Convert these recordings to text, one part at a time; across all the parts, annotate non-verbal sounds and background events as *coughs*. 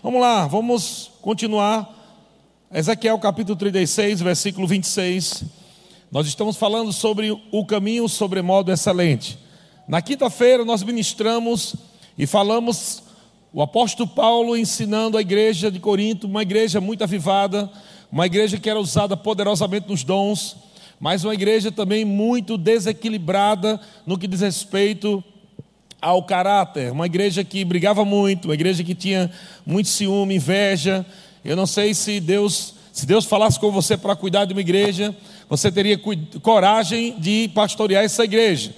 Vamos lá, vamos continuar. Ezequiel capítulo 36, versículo 26. Nós estamos falando sobre o caminho sobremodo excelente. Na quinta-feira nós ministramos e falamos o apóstolo Paulo ensinando a igreja de Corinto, uma igreja muito avivada, uma igreja que era usada poderosamente nos dons, mas uma igreja também muito desequilibrada no que diz respeito ao caráter, uma igreja que brigava muito, uma igreja que tinha muito ciúme, inveja. Eu não sei se Deus, se Deus falasse com você para cuidar de uma igreja, você teria coragem de pastorear essa igreja.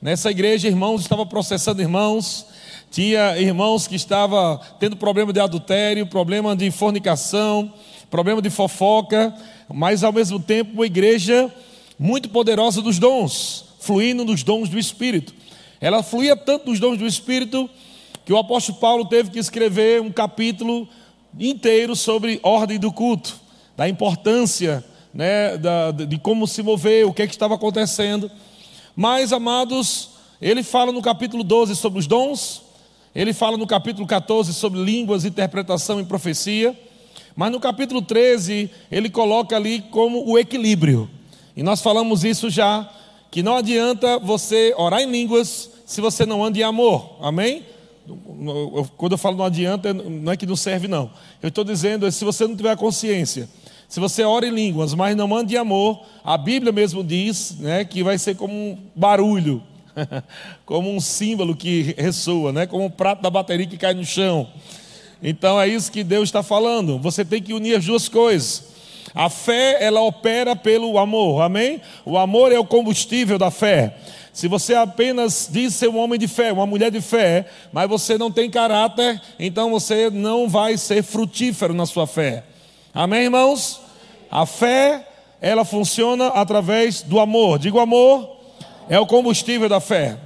Nessa igreja, irmãos estavam processando irmãos, tinha irmãos que estavam tendo problema de adultério, problema de fornicação, problema de fofoca, mas ao mesmo tempo uma igreja muito poderosa dos dons, fluindo nos dons do Espírito. Ela fluía tanto dos dons do Espírito que o apóstolo Paulo teve que escrever um capítulo inteiro sobre ordem do culto, da importância né, da, de como se mover, o que, é que estava acontecendo. Mas, amados, ele fala no capítulo 12 sobre os dons, ele fala no capítulo 14 sobre línguas, interpretação e profecia, mas no capítulo 13 ele coloca ali como o equilíbrio. E nós falamos isso já, que não adianta você orar em línguas se você não anda em amor. Amém? Quando eu falo não adianta, não é que não serve, não. Eu estou dizendo, se você não tiver consciência, se você ora em línguas, mas não anda em amor, a Bíblia mesmo diz né, que vai ser como um barulho, *laughs* como um símbolo que ressoa, né, como um prato da bateria que cai no chão. Então é isso que Deus está falando. Você tem que unir as duas coisas. A fé, ela opera pelo amor, amém? O amor é o combustível da fé. Se você apenas diz ser um homem de fé, uma mulher de fé, mas você não tem caráter, então você não vai ser frutífero na sua fé. Amém, irmãos? A fé, ela funciona através do amor. Digo amor, é o combustível da fé.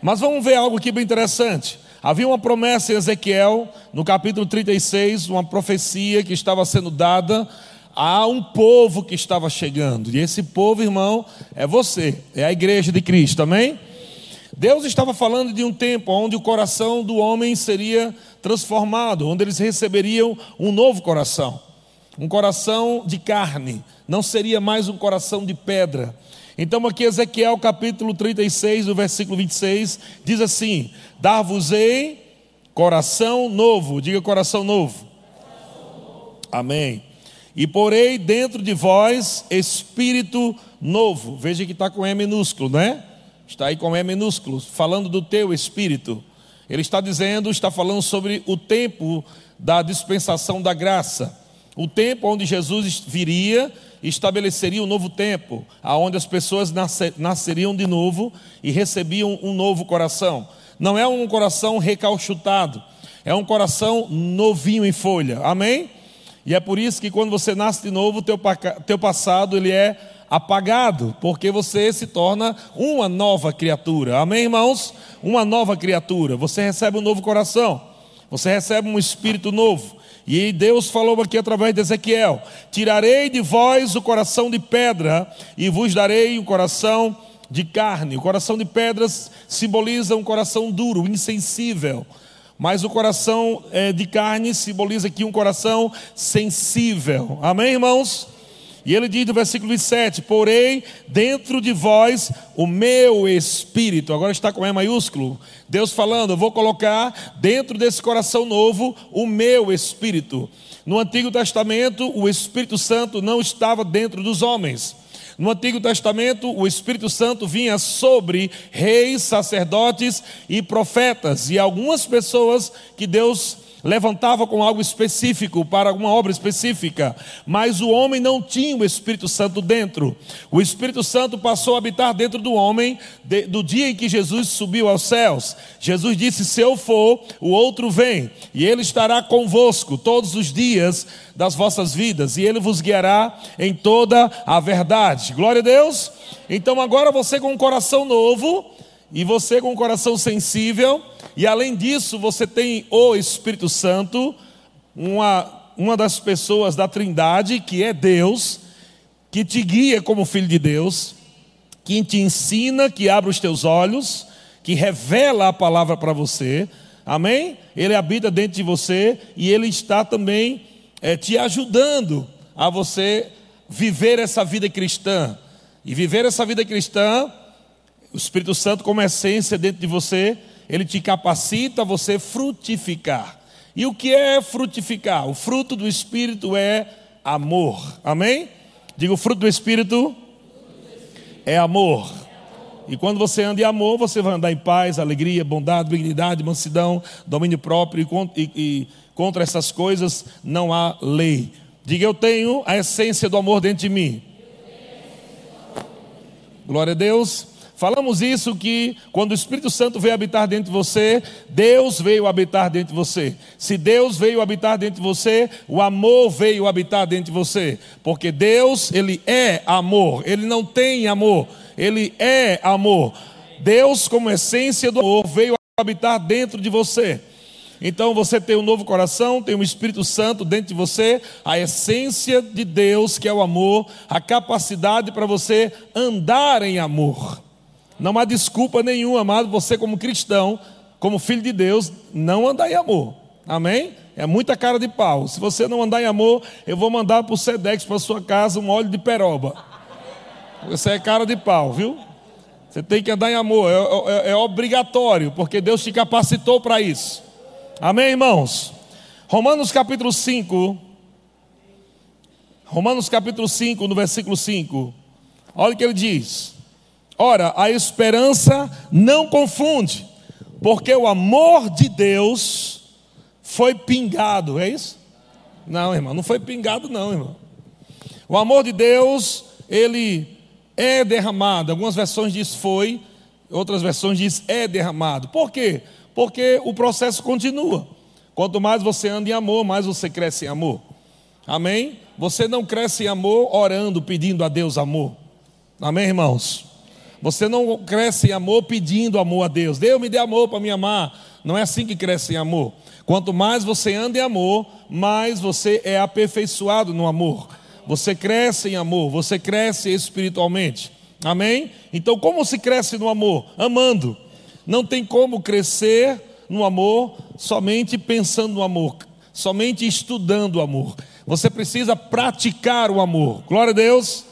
Mas vamos ver algo aqui bem interessante. Havia uma promessa em Ezequiel, no capítulo 36, uma profecia que estava sendo dada há um povo que estava chegando, e esse povo, irmão, é você, é a igreja de Cristo, amém? Deus estava falando de um tempo onde o coração do homem seria transformado, onde eles receberiam um novo coração, um coração de carne, não seria mais um coração de pedra. Então, aqui, Ezequiel capítulo 36, no versículo 26, diz assim: Dar-vos-ei coração novo, diga coração novo. Amém e porei dentro de vós espírito novo. Veja que está com E minúsculo, né? Está aí com E minúsculo, falando do teu espírito. Ele está dizendo, está falando sobre o tempo da dispensação da graça. O tempo onde Jesus viria e estabeleceria um novo tempo, aonde as pessoas nasceriam de novo e recebiam um novo coração. Não é um coração recalchutado, é um coração novinho em folha. Amém? E é por isso que quando você nasce de novo, teu, teu passado ele é apagado, porque você se torna uma nova criatura. Amém, irmãos? Uma nova criatura. Você recebe um novo coração. Você recebe um espírito novo. E Deus falou aqui através de Ezequiel: Tirarei de vós o coração de pedra e vos darei um coração de carne. O coração de pedras simboliza um coração duro, insensível mas o coração é, de carne simboliza aqui um coração sensível. Amém, irmãos? E ele diz no versículo 27: Porém, dentro de vós o meu espírito, agora está com E maiúsculo, Deus falando, eu vou colocar dentro desse coração novo o meu espírito. No Antigo Testamento, o Espírito Santo não estava dentro dos homens. No Antigo Testamento, o Espírito Santo vinha sobre reis, sacerdotes e profetas, e algumas pessoas que Deus levantava com algo específico para alguma obra específica, mas o homem não tinha o Espírito Santo dentro. O Espírito Santo passou a habitar dentro do homem de, do dia em que Jesus subiu aos céus. Jesus disse: Se eu for, o outro vem, e ele estará convosco todos os dias das vossas vidas, e ele vos guiará em toda a verdade. Glória a Deus. Então agora você com um coração novo e você com um coração sensível, e além disso, você tem o Espírito Santo, uma, uma das pessoas da Trindade, que é Deus, que te guia como filho de Deus, que te ensina, que abre os teus olhos, que revela a palavra para você. Amém? Ele habita dentro de você e ele está também é, te ajudando a você viver essa vida cristã. E viver essa vida cristã, o Espírito Santo, como essência dentro de você, ele te capacita a você frutificar. E o que é frutificar? O fruto do Espírito é amor. Amém? Diga o fruto do Espírito é amor. E quando você anda em amor, você vai andar em paz, alegria, bondade, dignidade, mansidão, domínio próprio. E, e contra essas coisas não há lei. Diga, eu tenho a essência do amor dentro de mim. Glória a Deus. Falamos isso que quando o Espírito Santo veio habitar dentro de você, Deus veio habitar dentro de você. Se Deus veio habitar dentro de você, o amor veio habitar dentro de você, porque Deus, ele é amor. Ele não tem amor, ele é amor. Deus, como essência do amor, veio habitar dentro de você. Então você tem um novo coração, tem um Espírito Santo dentro de você, a essência de Deus, que é o amor, a capacidade para você andar em amor. Não há desculpa nenhuma, amado, você como cristão, como filho de Deus, não andar em amor. Amém? É muita cara de pau. Se você não andar em amor, eu vou mandar para o Sedex, para sua casa, um óleo de peroba. Você é cara de pau, viu? Você tem que andar em amor, é, é, é obrigatório, porque Deus te capacitou para isso. Amém, irmãos? Romanos capítulo 5. Romanos capítulo 5, no versículo 5. Olha o que ele diz. Ora, a esperança não confunde, porque o amor de Deus foi pingado, é isso? Não, irmão, não foi pingado, não, irmão. O amor de Deus, ele é derramado. Algumas versões diz foi, outras versões diz é derramado. Por quê? Porque o processo continua. Quanto mais você anda em amor, mais você cresce em amor. Amém? Você não cresce em amor orando, pedindo a Deus amor. Amém, irmãos? Você não cresce em amor pedindo amor a Deus. Deus me dê amor para me amar. Não é assim que cresce em amor. Quanto mais você anda em amor, mais você é aperfeiçoado no amor. Você cresce em amor, você cresce espiritualmente. Amém? Então, como se cresce no amor? Amando. Não tem como crescer no amor somente pensando no amor, somente estudando o amor. Você precisa praticar o amor. Glória a Deus.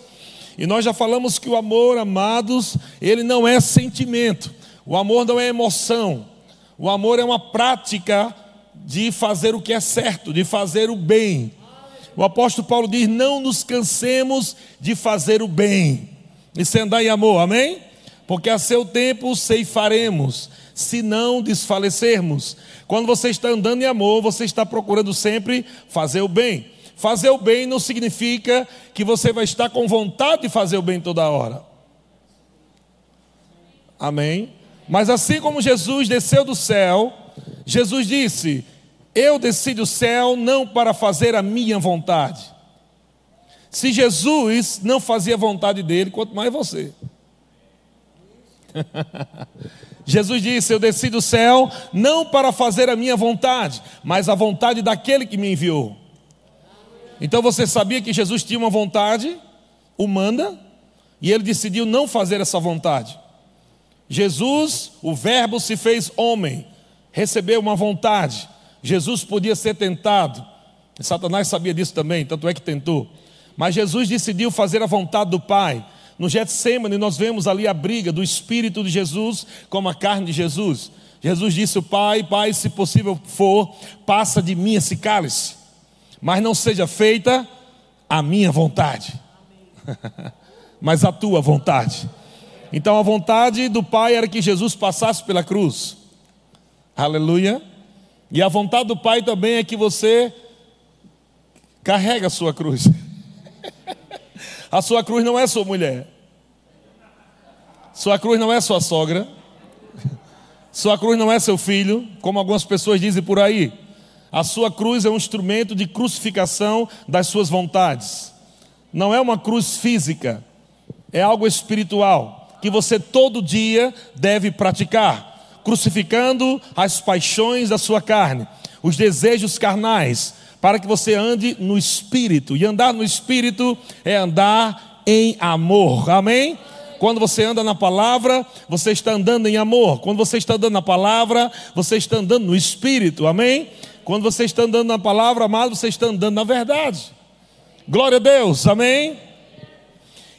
E nós já falamos que o amor, amados, ele não é sentimento. O amor não é emoção. O amor é uma prática de fazer o que é certo, de fazer o bem. O apóstolo Paulo diz: Não nos cansemos de fazer o bem. E se andar em amor, amém? Porque a seu tempo ceifaremos, se não desfalecermos. Quando você está andando em amor, você está procurando sempre fazer o bem. Fazer o bem não significa que você vai estar com vontade de fazer o bem toda hora. Amém? Mas assim como Jesus desceu do céu, Jesus disse: Eu desci do céu não para fazer a minha vontade. Se Jesus não fazia a vontade dele, quanto mais você. *laughs* Jesus disse: Eu desci do céu não para fazer a minha vontade, mas a vontade daquele que me enviou. Então você sabia que Jesus tinha uma vontade humana e ele decidiu não fazer essa vontade. Jesus, o Verbo se fez homem, recebeu uma vontade. Jesus podia ser tentado. Satanás sabia disso também, tanto é que tentou. Mas Jesus decidiu fazer a vontade do Pai. No Getsemane nós vemos ali a briga do Espírito de Jesus com a carne de Jesus. Jesus disse: Pai, Pai, se possível for, passa de mim esse cálice mas não seja feita a minha vontade, *laughs* mas a tua vontade. Então a vontade do Pai era que Jesus passasse pela cruz, aleluia, e a vontade do Pai também é que você carrega a sua cruz. *laughs* a sua cruz não é sua mulher, sua cruz não é sua sogra, sua cruz não é seu filho, como algumas pessoas dizem por aí. A sua cruz é um instrumento de crucificação das suas vontades. Não é uma cruz física, é algo espiritual que você todo dia deve praticar, crucificando as paixões da sua carne, os desejos carnais, para que você ande no espírito. E andar no espírito é andar em amor. Amém? Quando você anda na palavra, você está andando em amor. Quando você está andando na palavra, você está andando no espírito. Amém? Quando você está andando na palavra, amado, você está andando na verdade. Glória a Deus. Amém?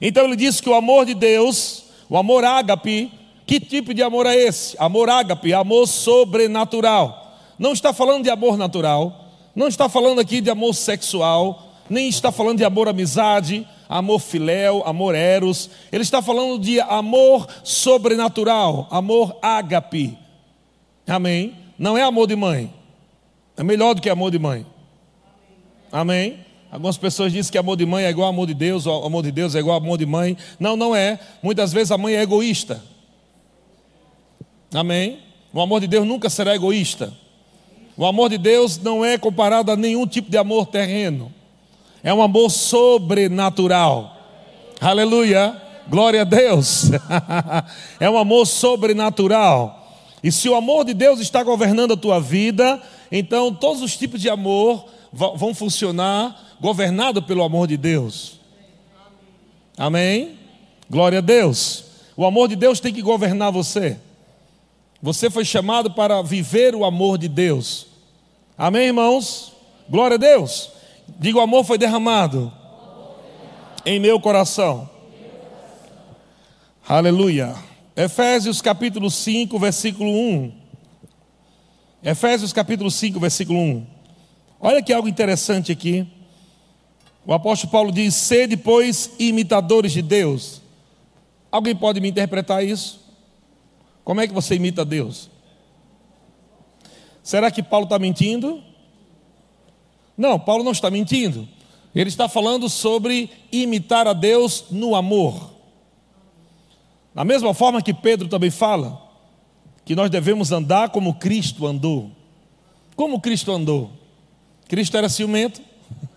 Então ele disse que o amor de Deus, o amor ágape, que tipo de amor é esse? Amor ágape, amor sobrenatural. Não está falando de amor natural, não está falando aqui de amor sexual, nem está falando de amor amizade, amor filéu, amor eros. Ele está falando de amor sobrenatural, amor ágape. Amém? Não é amor de mãe. É melhor do que amor de mãe. Amém? Algumas pessoas dizem que amor de mãe é igual amor de Deus, ou amor de Deus é igual amor de mãe. Não, não é. Muitas vezes a mãe é egoísta. Amém? O amor de Deus nunca será egoísta. O amor de Deus não é comparado a nenhum tipo de amor terreno. É um amor sobrenatural. Aleluia. Glória a Deus. *laughs* é um amor sobrenatural. E se o amor de Deus está governando a tua vida, então todos os tipos de amor vão funcionar governado pelo amor de Deus. Amém? Glória a Deus. O amor de Deus tem que governar você. Você foi chamado para viver o amor de Deus. Amém, irmãos? Glória a Deus. Diga: o amor foi derramado em meu coração. Aleluia. Efésios capítulo 5, versículo 1. Efésios capítulo 5, versículo 1. Olha que algo interessante aqui. O apóstolo Paulo diz: Sede, pois, imitadores de Deus. Alguém pode me interpretar isso? Como é que você imita Deus? Será que Paulo está mentindo? Não, Paulo não está mentindo. Ele está falando sobre imitar a Deus no amor. Da mesma forma que Pedro também fala, que nós devemos andar como Cristo andou. Como Cristo andou? Cristo era ciumento?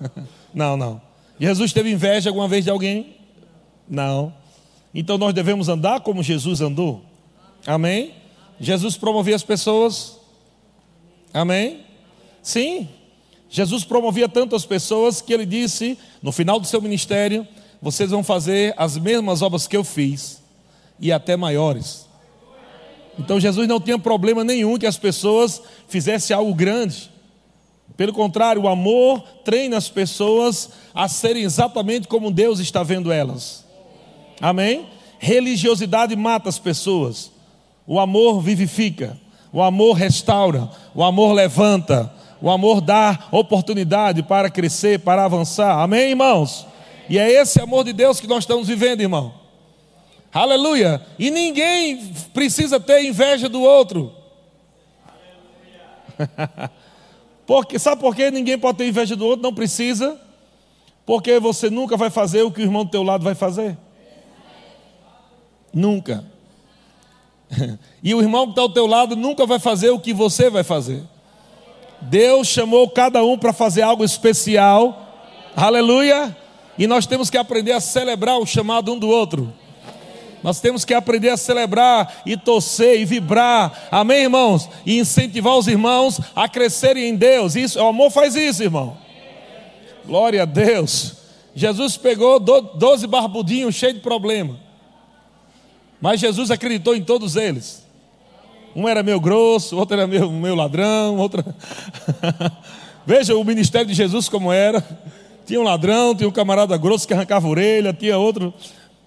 *laughs* não, não. Jesus teve inveja alguma vez de alguém? Não. Então nós devemos andar como Jesus andou. Amém? Jesus promovia as pessoas. Amém? Sim. Jesus promovia tantas pessoas que ele disse, no final do seu ministério, vocês vão fazer as mesmas obras que eu fiz e até maiores. Então Jesus não tinha problema nenhum que as pessoas fizessem algo grande. Pelo contrário, o amor treina as pessoas a serem exatamente como Deus está vendo elas. Amém? Religiosidade mata as pessoas. O amor vivifica, o amor restaura, o amor levanta, o amor dá oportunidade para crescer, para avançar. Amém, irmãos? E é esse amor de Deus que nós estamos vivendo, irmão. Aleluia. E ninguém precisa ter inveja do outro. *laughs* Porque, sabe por que ninguém pode ter inveja do outro? Não precisa. Porque você nunca vai fazer o que o irmão do teu lado vai fazer. Nunca. *laughs* E o irmão que está ao teu lado nunca vai fazer o que você vai fazer. Deus chamou cada um para fazer algo especial. Aleluia. E nós temos que aprender a celebrar o chamado um do outro. Nós temos que aprender a celebrar e torcer e vibrar. Amém, irmãos? E incentivar os irmãos a crescerem em Deus. Isso, o amor faz isso, irmão. Glória a Deus. Jesus pegou doze barbudinhos cheios de problema. Mas Jesus acreditou em todos eles. Um era meio grosso, outro era meio, meio ladrão, outro. *laughs* Veja o ministério de Jesus como era. Tinha um ladrão, tinha um camarada grosso que arrancava a orelha, tinha outro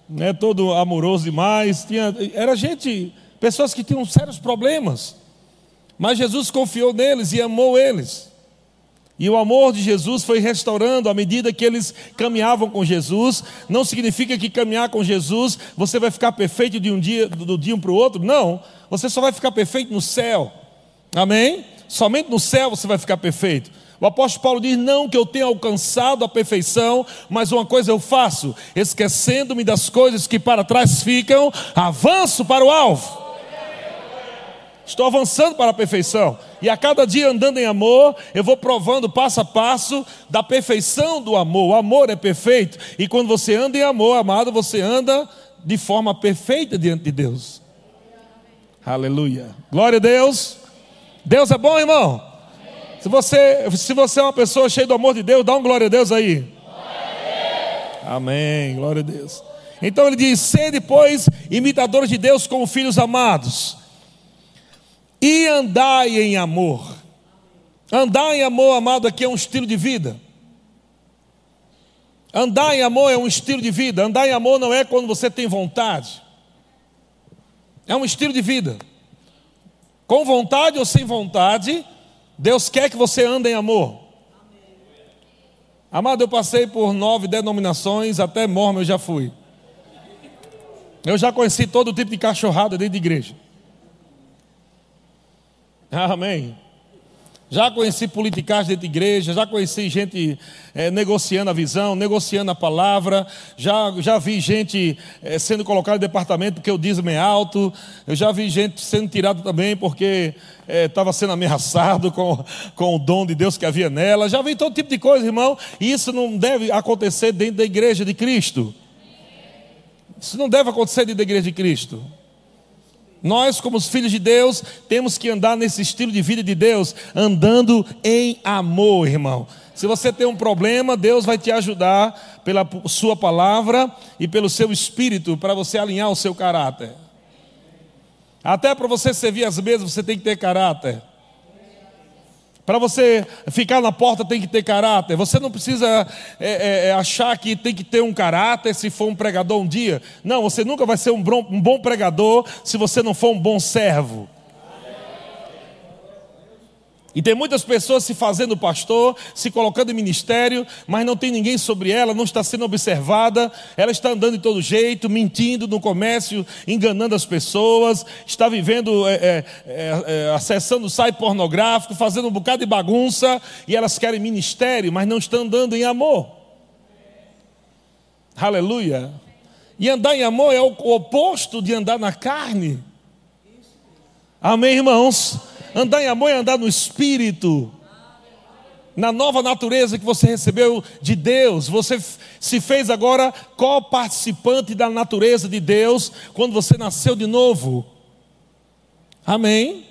né, todo amoroso demais. Tinha, era gente, pessoas que tinham sérios problemas. Mas Jesus confiou neles e amou eles. E o amor de Jesus foi restaurando à medida que eles caminhavam com Jesus. Não significa que caminhar com Jesus você vai ficar perfeito de um dia do dia um para o outro. Não, você só vai ficar perfeito no céu. Amém? Somente no céu você vai ficar perfeito. O apóstolo Paulo diz: Não que eu tenha alcançado a perfeição, mas uma coisa eu faço, esquecendo-me das coisas que para trás ficam, avanço para o alvo. Estou avançando para a perfeição. E a cada dia andando em amor, eu vou provando passo a passo da perfeição do amor. O amor é perfeito. E quando você anda em amor, amado, você anda de forma perfeita diante de Deus. Aleluia. Glória a Deus. Deus é bom, irmão. Se você, se você é uma pessoa cheia do amor de Deus, dá um glória a Deus aí. Glória a Deus. Amém. Glória a Deus. Então ele diz: sede, pois, imitadores de Deus como filhos amados, e andai em amor. Andar em amor, amado, aqui é um estilo de vida. Andar em amor é um estilo de vida. Andar em amor não é quando você tem vontade. É um estilo de vida. Com vontade ou sem vontade, Deus quer que você ande em amor. Amado, eu passei por nove denominações, até mormo eu já fui. Eu já conheci todo tipo de cachorrada dentro de igreja. Amém. Já conheci politicagem dentro de igreja, já conheci gente é, negociando a visão, negociando a palavra, já, já vi gente é, sendo colocada em departamento porque o dízimo é alto, eu já vi gente sendo tirada também porque estava é, sendo ameaçado *laughs* com, com o dom de Deus que havia nela, já vi todo tipo de coisa, irmão, e isso não deve acontecer dentro da igreja de Cristo. Isso não deve acontecer dentro da igreja de Cristo. Nós, como os filhos de Deus, temos que andar nesse estilo de vida de Deus, andando em amor, irmão. Se você tem um problema, Deus vai te ajudar pela sua palavra e pelo seu espírito para você alinhar o seu caráter. Até para você servir as mesas, você tem que ter caráter. Para você ficar na porta tem que ter caráter. Você não precisa é, é, é, achar que tem que ter um caráter se for um pregador um dia. Não, você nunca vai ser um bom, um bom pregador se você não for um bom servo. E tem muitas pessoas se fazendo pastor, se colocando em ministério, mas não tem ninguém sobre ela, não está sendo observada, ela está andando de todo jeito, mentindo no comércio, enganando as pessoas, está vivendo, é, é, é, é, acessando site pornográfico, fazendo um bocado de bagunça, e elas querem ministério, mas não estão andando em amor. Aleluia. E andar em amor é o oposto de andar na carne. Amém, irmãos? Andar em amor é andar no espírito. Na nova natureza que você recebeu de Deus, você se fez agora co-participante da natureza de Deus quando você nasceu de novo. Amém?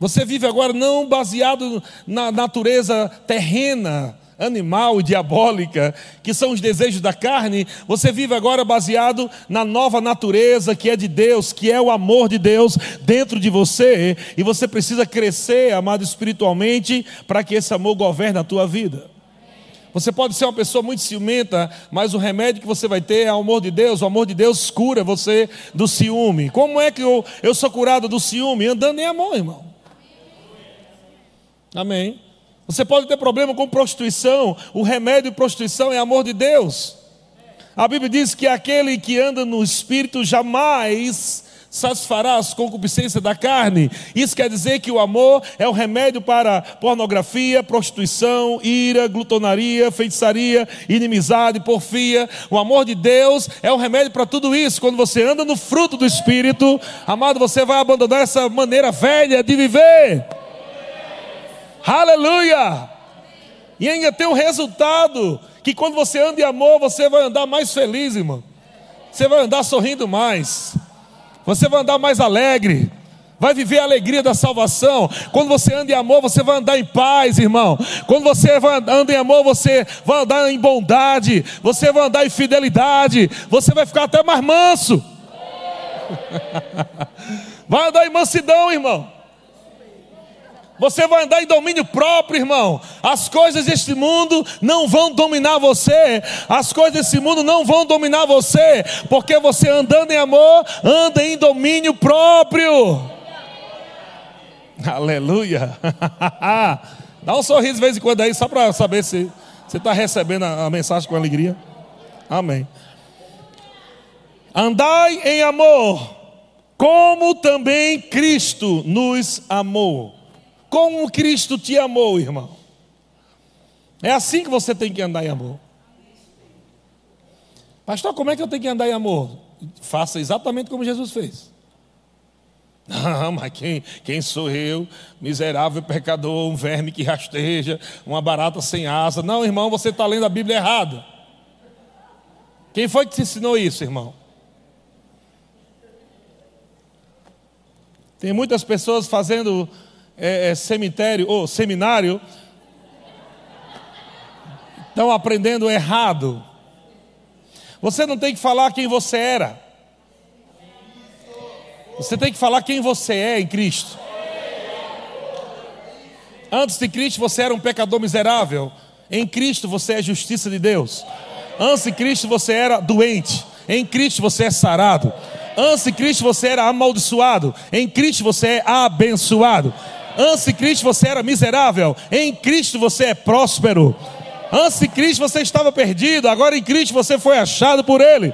Você vive agora não baseado na natureza terrena, animal e diabólica, que são os desejos da carne, você vive agora baseado na nova natureza que é de Deus, que é o amor de Deus dentro de você, e você precisa crescer, amado espiritualmente, para que esse amor governe a tua vida. Você pode ser uma pessoa muito ciumenta, mas o remédio que você vai ter é o amor de Deus. O amor de Deus cura você do ciúme. Como é que eu, eu sou curado do ciúme? Andando em amor, irmão. Amém. Você pode ter problema com prostituição, o remédio de prostituição é amor de Deus. A Bíblia diz que aquele que anda no espírito jamais satisfará as concupiscências da carne. Isso quer dizer que o amor é o remédio para pornografia, prostituição, ira, glutonaria, feitiçaria, inimizade, porfia. O amor de Deus é o remédio para tudo isso. Quando você anda no fruto do espírito, amado, você vai abandonar essa maneira velha de viver. Aleluia! E ainda tem um resultado: que quando você anda em amor, você vai andar mais feliz, irmão. Você vai andar sorrindo mais. Você vai andar mais alegre. Vai viver a alegria da salvação. Quando você anda em amor, você vai andar em paz, irmão. Quando você anda em amor, você vai andar em bondade. Você vai andar em fidelidade. Você vai ficar até mais manso. *laughs* Vai andar em mansidão, irmão. Você vai andar em domínio próprio, irmão. As coisas deste mundo não vão dominar você. As coisas desse mundo não vão dominar você. Porque você andando em amor, anda em domínio próprio. Aleluia. *laughs* Dá um sorriso de vez em quando aí, só para saber se você está recebendo a, a mensagem com alegria. Amém. Andai em amor, como também Cristo nos amou como Cristo te amou, irmão. É assim que você tem que andar em amor. Pastor, como é que eu tenho que andar em amor? Faça exatamente como Jesus fez. *laughs* Não, mas quem, quem sou eu? Miserável pecador, um verme que rasteja, uma barata sem asa. Não, irmão, você está lendo a Bíblia errada. Quem foi que te ensinou isso, irmão? Tem muitas pessoas fazendo é, é, cemitério ou seminário estão aprendendo errado. Você não tem que falar quem você era. Você tem que falar quem você é em Cristo. Antes de Cristo você era um pecador miserável. Em Cristo você é justiça de Deus. Antes de Cristo você era doente. Em Cristo você é sarado. Antes de Cristo você era amaldiçoado. Em Cristo você é abençoado. Antes de Cristo você era miserável. Em Cristo você é próspero. Antes de Cristo você estava perdido. Agora em Cristo você foi achado por Ele.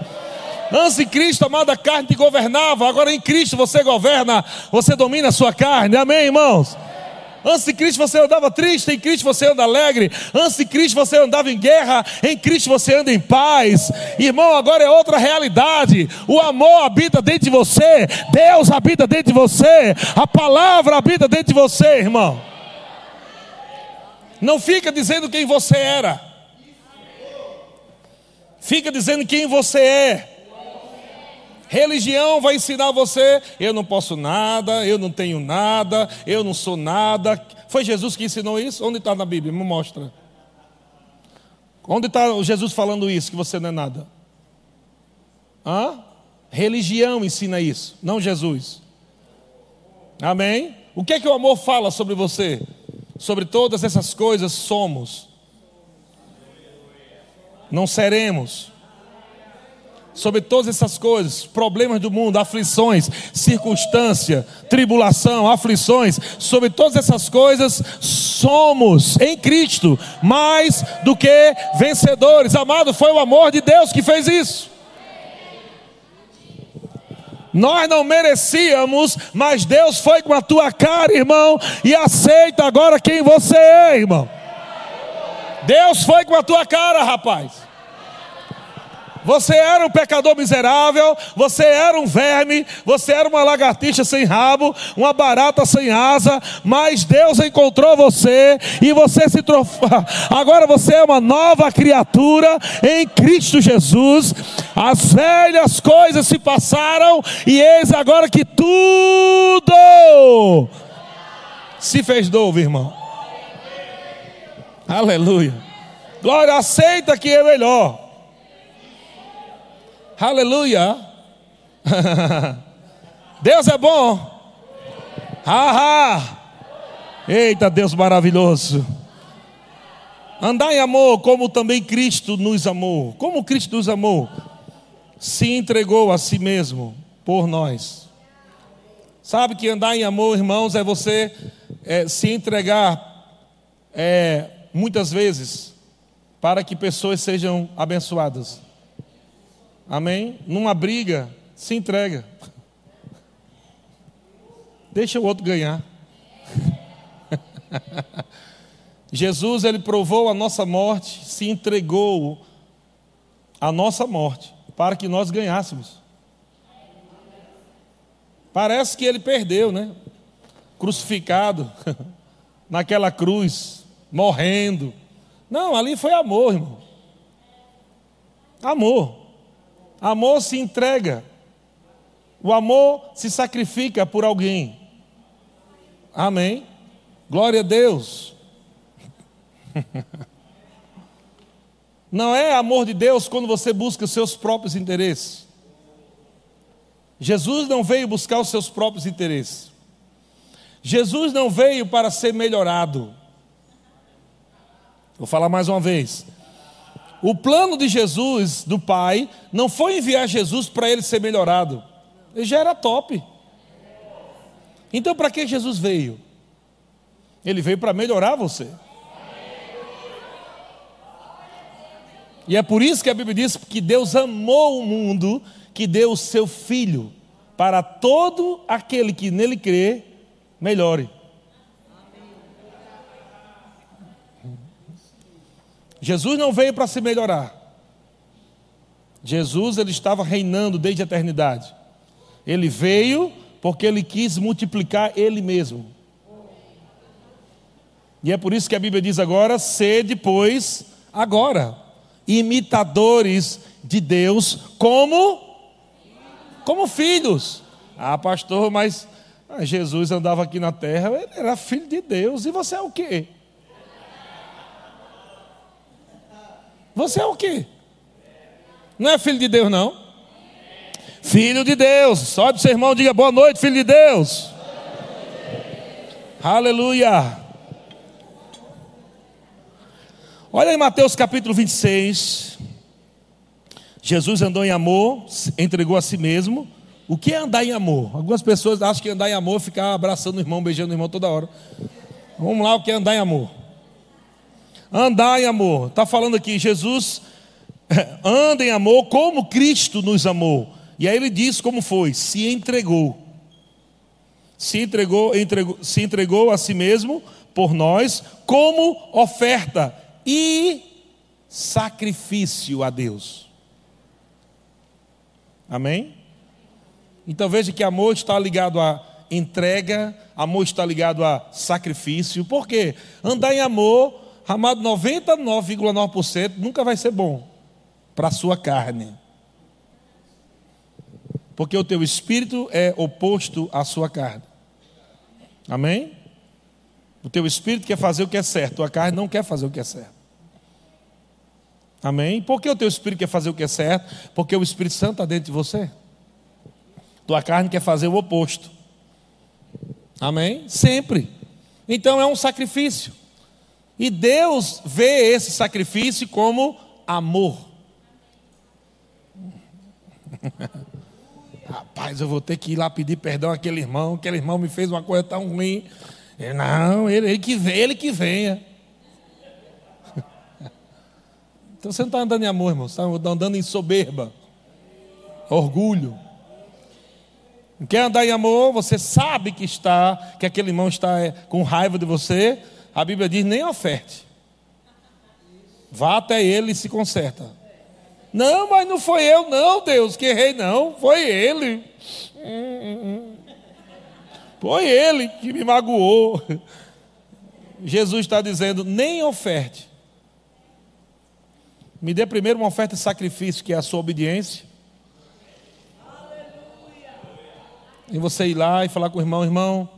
Antes de Cristo, amada carne te governava. Agora em Cristo você governa. Você domina a sua carne. Amém, irmãos? Antes de Cristo você andava triste, em Cristo você anda alegre. Antes de Cristo você andava em guerra, em Cristo você anda em paz. Irmão, agora é outra realidade. O amor habita dentro de você, Deus habita dentro de você, a palavra habita dentro de você, irmão. Não fica dizendo quem você era. Fica dizendo quem você é. Religião vai ensinar você: eu não posso nada, eu não tenho nada, eu não sou nada. Foi Jesus que ensinou isso? Onde está na Bíblia? Me mostra. Onde está Jesus falando isso, que você não é nada? Hã? Religião ensina isso, não Jesus. Amém? O que é que o amor fala sobre você? Sobre todas essas coisas somos. Não seremos sobre todas essas coisas, problemas do mundo, aflições, circunstância, tribulação, aflições, sobre todas essas coisas, somos em Cristo mais do que vencedores. Amado, foi o amor de Deus que fez isso. Nós não merecíamos, mas Deus foi com a tua cara, irmão, e aceita agora quem você é, irmão. Deus foi com a tua cara, rapaz. Você era um pecador miserável, você era um verme, você era uma lagartixa sem rabo, uma barata sem asa, mas Deus encontrou você e você se trofou. *laughs* Agora você é uma nova criatura em Cristo Jesus. As velhas coisas se passaram e eis agora que tudo se fez novo, irmão. Aleluia. Glória, aceita que é melhor. Aleluia. *laughs* Deus é bom. Haha. Eita, Deus maravilhoso. Andar em amor, como também Cristo nos amou. Como Cristo nos amou? Se entregou a si mesmo por nós. Sabe que andar em amor, irmãos, é você é, se entregar é, muitas vezes para que pessoas sejam abençoadas. Amém? Numa briga, se entrega. Deixa o outro ganhar. *laughs* Jesus, ele provou a nossa morte, se entregou a nossa morte para que nós ganhássemos. Parece que ele perdeu, né? Crucificado *laughs* naquela cruz, morrendo. Não, ali foi amor, irmão. Amor. Amor se entrega. O amor se sacrifica por alguém. Amém. Glória a Deus. *laughs* Não é amor de Deus quando você busca os seus próprios interesses. Jesus não veio buscar os seus próprios interesses. Jesus não veio para ser melhorado. Vou falar mais uma vez. O plano de Jesus, do Pai, não foi enviar Jesus para ele ser melhorado. Ele já era top. Então, para que Jesus veio? Ele veio para melhorar você. E é por isso que a Bíblia diz que Deus amou o mundo, que deu o seu Filho, para todo aquele que nele crê, melhore. Jesus não veio para se melhorar. Jesus ele estava reinando desde a eternidade. Ele veio porque ele quis multiplicar ele mesmo. E é por isso que a Bíblia diz agora: sede, pois, agora, imitadores de Deus, como como filhos. Ah, pastor, mas Jesus andava aqui na terra, ele era filho de Deus, e você é o quê? Você é o quê? Não é filho de Deus, não? Filho de Deus. Sobe seu irmão, diga boa noite, filho de Deus. Aleluia. Olha em Mateus capítulo 26. Jesus andou em amor, entregou a si mesmo. O que é andar em amor? Algumas pessoas acham que andar em amor é ficar abraçando o irmão, beijando o irmão toda hora. Vamos lá, o que é andar em amor? Andar em amor. Está falando aqui, Jesus *laughs* anda em amor como Cristo nos amou. E aí ele diz como foi: se entregou. Se entregou, entregou, se entregou a si mesmo por nós como oferta e sacrifício a Deus. Amém? Então veja que amor está ligado a entrega, amor está ligado a sacrifício. Por quê? Andar em amor, amado 99,9% nunca vai ser bom para a sua carne. Porque o teu espírito é oposto à sua carne. Amém? O teu espírito quer fazer o que é certo, a tua carne não quer fazer o que é certo. Amém? Por que o teu espírito quer fazer o que é certo? Porque o Espírito Santo está dentro de você. Tua carne quer fazer o oposto. Amém? Sempre. Então é um sacrifício. E Deus vê esse sacrifício como amor. *laughs* Rapaz, eu vou ter que ir lá pedir perdão àquele irmão, aquele irmão me fez uma coisa tão ruim. Não, ele, ele que vem, ele que venha. *laughs* Então você não está andando em amor, irmão, você está andando em soberba, orgulho. Não quer andar em amor, você sabe que está, que aquele irmão está é, com raiva de você. A Bíblia diz: nem oferte. Vá até ele e se conserta. Não, mas não foi eu, não, Deus, que errei, não. Foi ele. Foi ele que me magoou. Jesus está dizendo: nem oferte. Me dê primeiro uma oferta de sacrifício, que é a sua obediência. E você ir lá e falar com o irmão, irmão,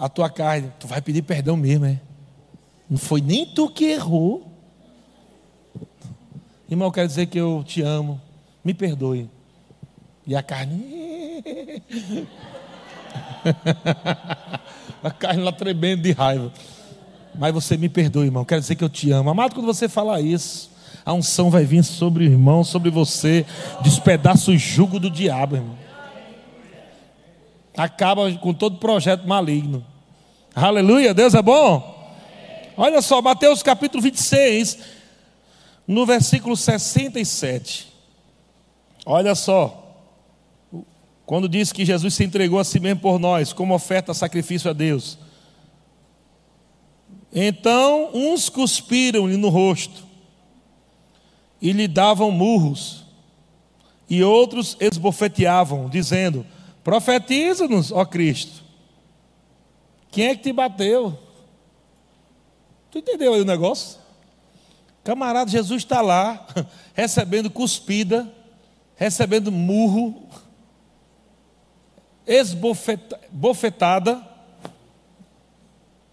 a tua carne, tu vai pedir perdão mesmo, é? Não foi nem tu que errou. Irmão, eu quero dizer que eu te amo, me perdoe. E a carne. *laughs* a carne lá tremendo de raiva. Mas você me perdoe, irmão. Quero dizer que eu te amo. Amado, quando você falar isso, a unção vai vir sobre o irmão, sobre você, despedaça o jugo do diabo, irmão. Acaba com todo projeto maligno. Aleluia, Deus é bom. Olha só, Mateus capítulo 26, no versículo 67. Olha só. Quando diz que Jesus se entregou a si mesmo por nós, como oferta, sacrifício a Deus. Então, uns cuspiram-lhe no rosto e lhe davam murros, e outros esbofeteavam, dizendo: Profetiza-nos, ó Cristo. Quem é que te bateu? Tu entendeu aí o negócio? Camarada, Jesus está lá, *laughs* recebendo cuspida, recebendo murro, esbofetada,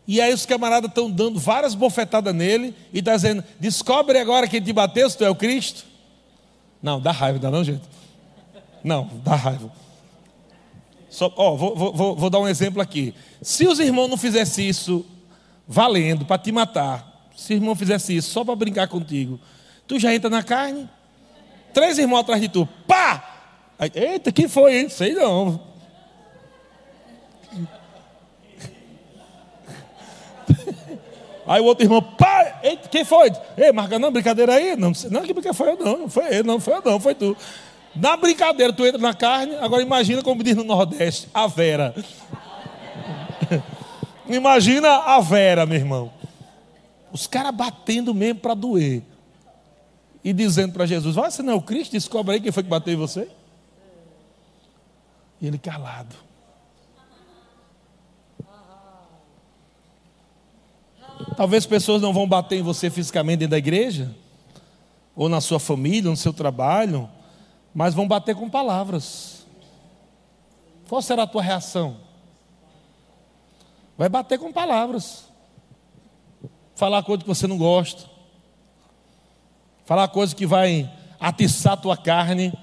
e aí os camaradas estão dando várias bofetadas nele e está dizendo: descobre agora quem te bateu, se tu é o Cristo. Não, dá raiva, dá não, gente? Não, dá raiva. Só, ó, vou, vou, vou dar um exemplo aqui. Se os irmãos não fizessem isso valendo, para te matar, se o irmão fizesse isso só para brincar contigo, tu já entra na carne? Três irmãos atrás de tu, pá! Aí, Eita, quem foi, hein? Sei não. Aí o outro irmão, pai, eita, quem foi? Ei, marca não, brincadeira aí? Não, não, que foi eu não, não foi ele, não foi eu não, foi tu. Na brincadeira, tu entra na carne, agora imagina como diz no Nordeste, a Vera. *laughs* imagina a Vera, meu irmão. Os caras batendo mesmo para doer. E dizendo para Jesus, vai, você não é o Cristo? Descobre aí quem foi que bateu em você. E ele calado. Talvez pessoas não vão bater em você fisicamente dentro da igreja, ou na sua família, no seu trabalho, mas vão bater com palavras. Qual será a tua reação? Vai bater com palavras. Falar coisa que você não gosta. Falar coisa que vai atiçar a tua carne.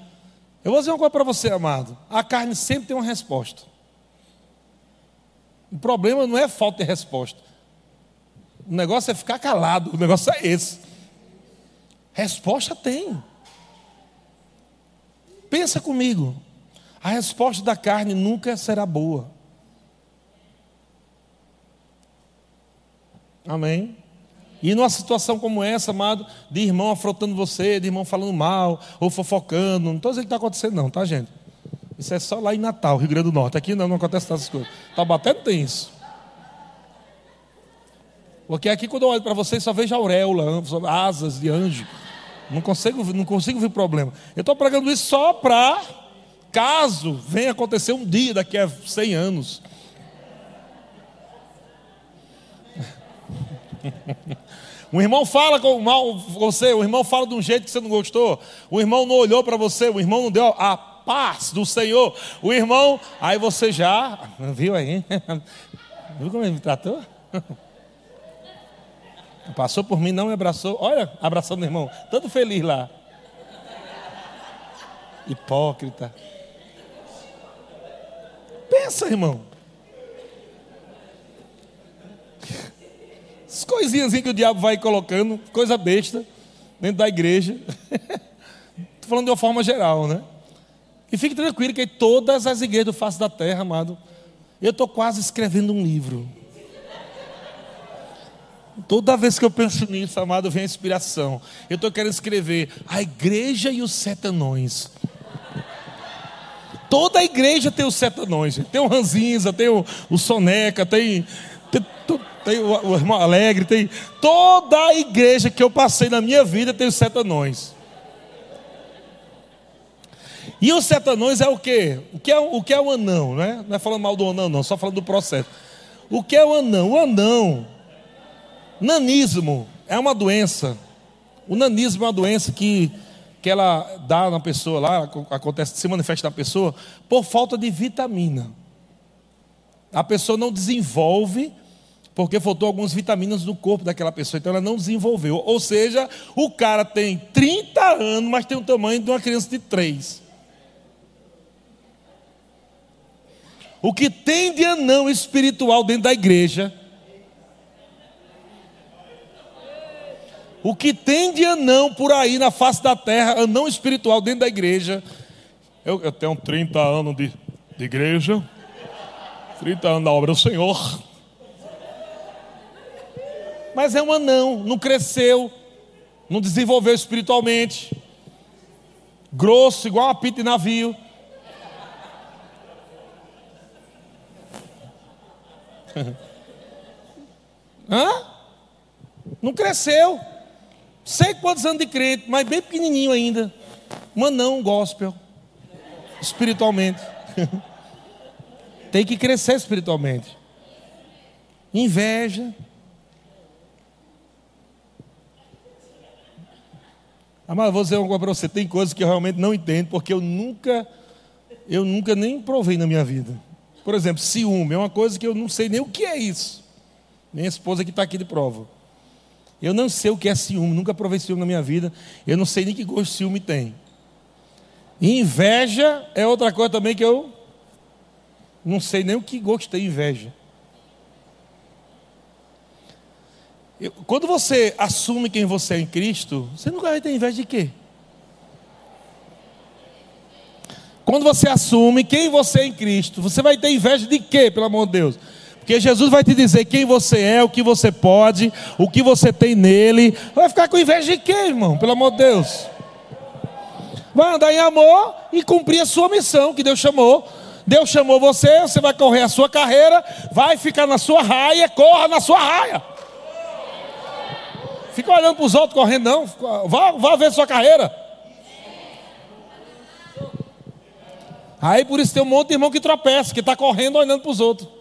Eu vou dizer uma coisa para você, amado. A carne sempre tem uma resposta. O problema não é falta de resposta. O negócio é ficar calado. O negócio é esse. Resposta tem. Pensa comigo. A resposta da carne nunca será boa. Amém? E numa situação como essa, amado, de irmão afrontando você, de irmão falando mal, ou fofocando, não estou dizendo que está acontecendo, não, tá, gente? Isso é só lá em Natal, Rio Grande do Norte. Aqui não, não acontece essas coisas. Taubaté não tem isso. Porque aqui, quando eu olho para vocês, só vejo auréola, asas de anjo. Não consigo, não consigo ver problema. Eu estou pregando isso só para caso venha acontecer um dia daqui a 100 anos. O *laughs* irmão fala com mal você, o irmão fala de um jeito que você não gostou, o irmão não olhou para você, o irmão não deu a paz do Senhor, o irmão, aí você já, *laughs* viu aí? *laughs* Viu como ele me tratou? Passou por mim, não me abraçou. Olha, abraçando o irmão, todo feliz lá. Hipócrita. Pensa, irmão. As coisinhas que o diabo vai colocando, coisa besta, dentro da igreja. *laughs* Estou falando de uma forma geral, né? E fique tranquilo que todas as igrejas do face da terra, amado, eu estou quase escrevendo um livro. Toda vez que eu penso nisso, amado, vem a inspiração. Eu estou querendo escrever a igreja e os setanões. Toda a igreja tem os setanões. Tem o Ranzinza, tem o, o Soneca, tem, tem, tem o, o, irmão Alegre, tem. Toda a igreja que eu passei na minha vida tem os setanões. E os setanões é o quê? O que é, o que é o anão? Não é? não é falando mal do anão, não, só falando do processo. O que é o anão? O anão Nanismo é uma doença. O nanismo é uma doença que, que ela dá na pessoa lá, acontece, se manifesta na pessoa, por falta de vitamina. A pessoa não desenvolve porque faltou algumas vitaminas no corpo daquela pessoa, então ela não desenvolveu. Ou seja, o cara tem 30 anos, mas tem o tamanho de uma criança de 3. O que tem de anão espiritual dentro da igreja O que tem de anão por aí na face da terra, anão espiritual dentro da igreja. Eu, eu tenho 30 anos de, de igreja, 30 anos da obra do Senhor. Mas é um anão, não cresceu, não desenvolveu espiritualmente. Grosso, igual uma pita de navio. *laughs* Hã? Não cresceu. Sei quantos anos de crente, mas bem pequenininho ainda. Mas não gospel. Espiritualmente. *laughs* Tem que crescer espiritualmente. Inveja. Amado, vou dizer uma coisa para você. Tem coisas que eu realmente não entendo, porque eu nunca, eu nunca nem provei na minha vida. Por exemplo, ciúme é uma coisa que eu não sei nem o que é isso. Nem a esposa que está aqui de prova. Eu não sei o que é ciúme, nunca provei ciúme na minha vida. Eu não sei nem que gosto de ciúme tem. inveja é outra coisa também que eu não sei nem o que gosto tem inveja. Eu, quando você assume quem você é em Cristo, você nunca vai ter inveja de quê? Quando você assume quem você é em Cristo, você vai ter inveja de quê, pelo amor de Deus? Porque Jesus vai te dizer quem você é, o que você pode, o que você tem nele. Vai ficar com inveja de quê, irmão? Pelo amor de Deus. Vai andar em amor e cumprir a sua missão que Deus chamou. Deus chamou você, você vai correr a sua carreira, vai ficar na sua raia, corra na sua raia. Fica olhando para os outros correndo, não. Vá, vá ver sua carreira. Aí por isso tem um monte de irmão que tropeça, que está correndo olhando para os outros.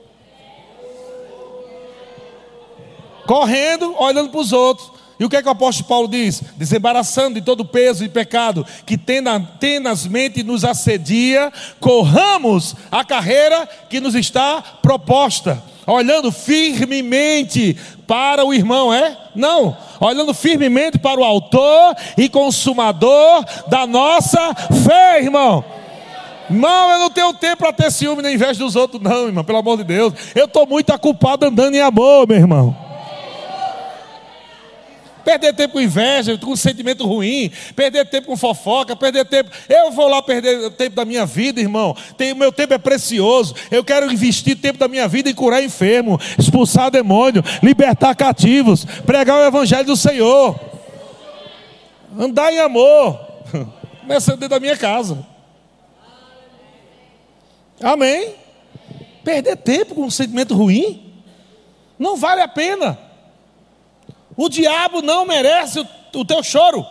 Correndo, olhando para os outros. E o que é que o apóstolo Paulo diz? Desembaraçando de todo o peso e pecado que tenazmente nos assedia, corramos a carreira que nos está proposta. olhando firmemente para o irmão, é? Não, olhando firmemente para o autor e consumador da nossa fé, irmão. Irmão, eu não tenho tempo para ter ciúme nem inveja dos outros, não, irmão, pelo amor de Deus. Eu estou muito ocupado andando em amor, meu irmão. Perder tempo com inveja, com sentimento ruim, perder tempo com fofoca, perder tempo. Eu vou lá perder tempo da minha vida, irmão. Tem, meu tempo é precioso. Eu quero investir tempo da minha vida em curar enfermo, expulsar demônio, libertar cativos, pregar o evangelho do Senhor. Andar em amor. *laughs* Começando dentro da minha casa. Amém? Perder tempo com um sentimento ruim não vale a pena. O diabo não merece o, o teu choro.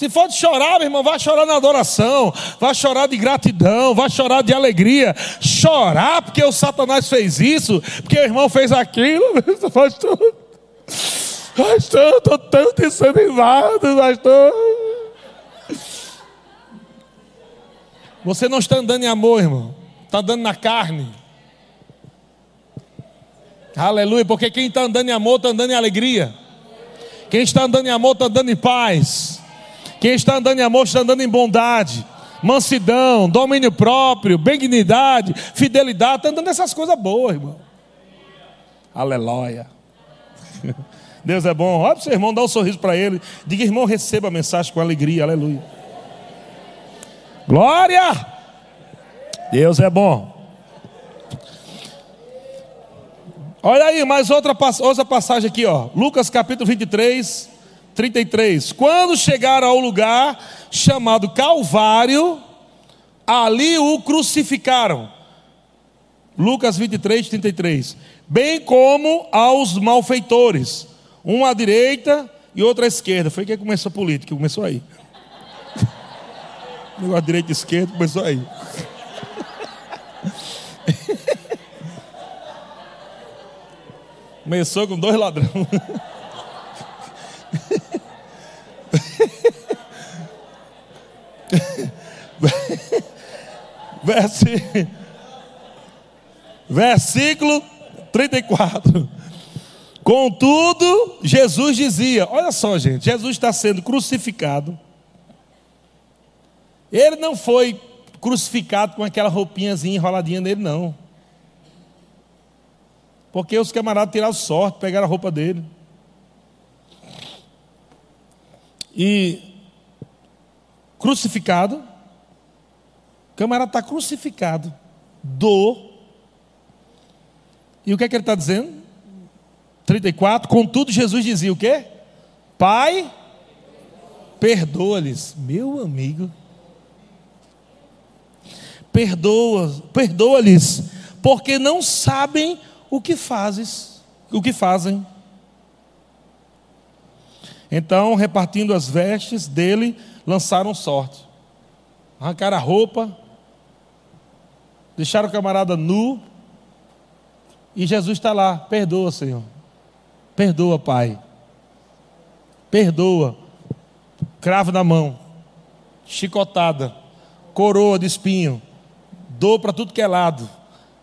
Se for de chorar, meu irmão, vai chorar na adoração, vai chorar de gratidão, vai chorar de alegria. Chorar porque o Satanás fez isso, porque o irmão fez aquilo. Pastor, pastor, estou tão desanimado, pastor. Você não está andando em amor, irmão. Está andando na carne. Aleluia, porque quem está andando em amor está andando em alegria. Quem está andando em amor está andando em paz. Quem está andando em amor está andando em bondade, mansidão, domínio próprio, benignidade, fidelidade. Está andando nessas coisas boas, irmão. Aleluia. *laughs* Deus é bom. Olha para o seu irmão, dá um sorriso para ele. Diga, irmão, receba a mensagem com alegria. Aleluia. Glória! Deus é bom. Olha aí, mais outra, outra passagem aqui, ó. Lucas capítulo 23, 33. Quando chegaram ao lugar chamado Calvário, ali o crucificaram. Lucas 23, 33. Bem como aos malfeitores, um à direita e outro à esquerda. Foi que começou a política, começou aí. *laughs* Negócio direita e esquerda começou aí. *laughs* Começou com dois ladrões. *laughs* Versículo 34. Contudo, Jesus dizia: Olha só, gente, Jesus está sendo crucificado. Ele não foi crucificado com aquela roupinhazinha enroladinha nele, não. Porque os camaradas tiraram sorte, pegaram a roupa dele. E crucificado, o camarada está crucificado, dor. E o que é que ele está dizendo? 34, contudo Jesus dizia o quê? Pai, perdoa-lhes, meu amigo. Perdoa, perdoa-lhes, porque não sabem o que fazes, o que fazem. Então, repartindo as vestes dele, lançaram sorte. Arrancaram a roupa, deixaram o camarada nu, e Jesus está lá, perdoa, Senhor. Perdoa, Pai. Perdoa. Cravo na mão, chicotada, coroa de espinho, dor para tudo que é lado.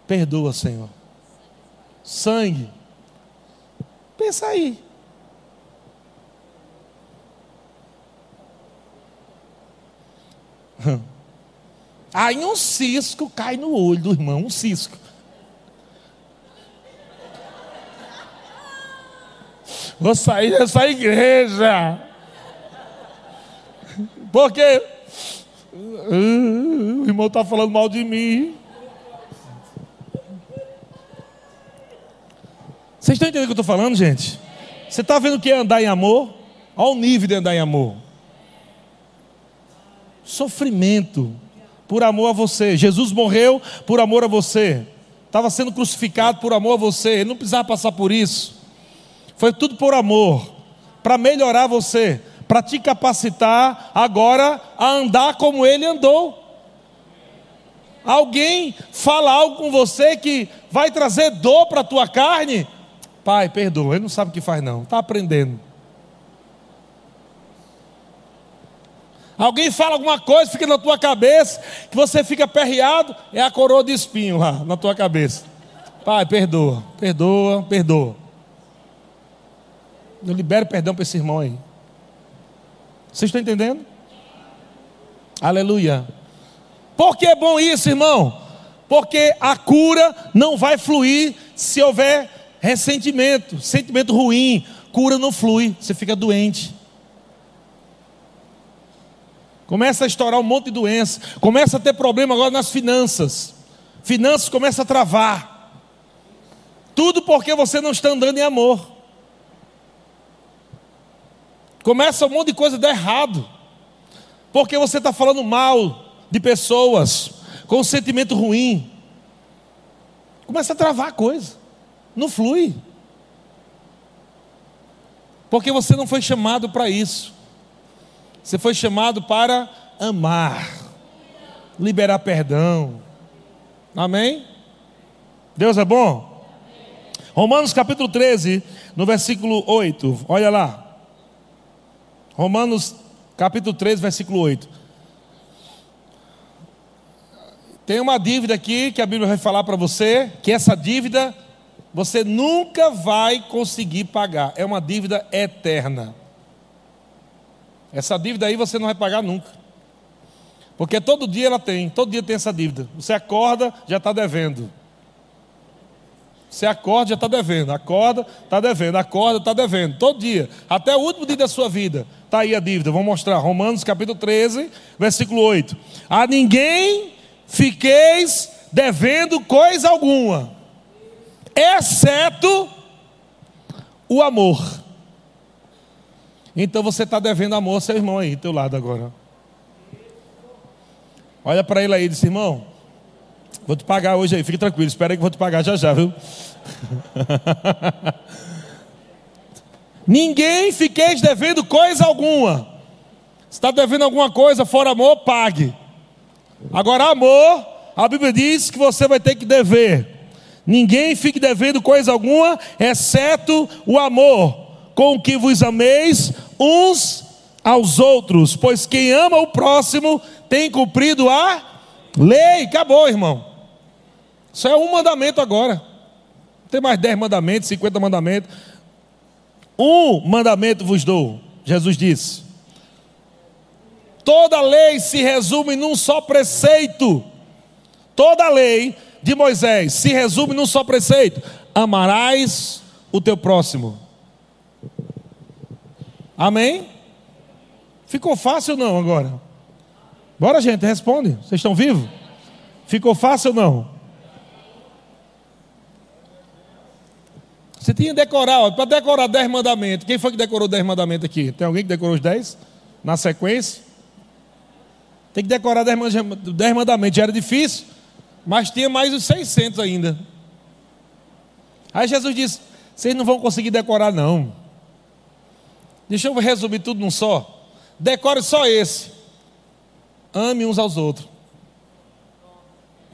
Perdoa, Senhor sangue. Pensa aí. *laughs* Aí um cisco cai no olho do irmão, um cisco. Vou sair dessa igreja. Porque *laughs* o irmão está falando mal de mim. Vocês estão entendendo o que eu estou falando, gente? Você está vendo o que é andar em amor? Olha o nível de andar em amor. Sofrimento por amor a você. Jesus morreu por amor a você. Estava sendo crucificado por amor a você. Ele não precisava passar por isso. Foi tudo por amor. Para melhorar você. Para te capacitar agora a andar como ele andou. Alguém fala algo com você que vai trazer dor para a tua carne Pai, perdoa. Ele não sabe o que faz, não. Está aprendendo. Alguém fala alguma coisa, fica na tua cabeça, que você fica perreado, é a coroa de espinho lá na tua cabeça. Pai, perdoa, perdoa, perdoa. Eu libero perdão para esse irmão aí. Vocês estão entendendo? Aleluia. Por que é bom isso, irmão? Porque a cura não vai fluir se houver ressentimento, sentimento ruim. Cura não flui, você fica doente. Começa a estourar um monte de doença. Começa a ter problema agora nas finanças. Finanças começa a travar. Tudo porque você não está andando em amor. Começa um monte de coisa dar errado. Porque você está falando mal de pessoas, com um sentimento ruim. Começa a travar a coisa. Não flui. Porque você não foi chamado para isso. Você foi chamado para amar, liberar perdão. Amém? Deus é bom? Romanos capítulo 13, no versículo 8. Olha lá. Romanos capítulo 13, versículo 8. Tem uma dívida aqui que a Bíblia vai falar para você, que essa dívida você nunca vai conseguir pagar. É uma dívida eterna. Essa dívida aí você não vai pagar nunca. Porque todo dia ela tem, todo dia tem essa dívida. Você acorda, já está devendo. Você acorda, já está devendo. Acorda, está devendo. Acorda, está devendo. Todo dia. Até o último dia da sua vida. Está aí a dívida. Vou mostrar. Romanos capítulo 13, versículo 8. A ninguém fiqueis devendo coisa alguma, exceto o amor. Então você está devendo amor ao seu irmão aí, teu lado agora. Olha para ele aí e diz, irmão, vou te pagar hoje aí, fique tranquilo, espera aí que vou te pagar já já, viu? *laughs* Ninguém fiqueis devendo coisa alguma. Está devendo alguma coisa fora amor, pague. Agora, amor, a Bíblia diz que você vai ter que dever. Ninguém fique devendo coisa alguma, exceto o amor, com que vos ameis uns aos outros, pois quem ama o próximo tem cumprido a lei. Acabou, irmão. Isso é um mandamento agora. Não tem mais dez mandamentos, cinquenta mandamentos. Um mandamento vos dou, Jesus disse. Toda lei se resume num só preceito. Toda lei de Moisés se resume num só preceito: amarás o teu próximo. Amém? Ficou fácil ou não agora? Bora, gente, responde. Vocês estão vivos? Ficou fácil ou não? Você tinha que decorar, para decorar dez mandamentos. Quem foi que decorou dez mandamentos aqui? Tem alguém que decorou os dez? Na sequência? Tem que decorar dez mandamentos. Já era difícil, mas tinha mais os 600 ainda. Aí Jesus disse: Vocês não vão conseguir decorar, não. Deixa eu resumir tudo num só. Decore só esse. Ame uns aos outros.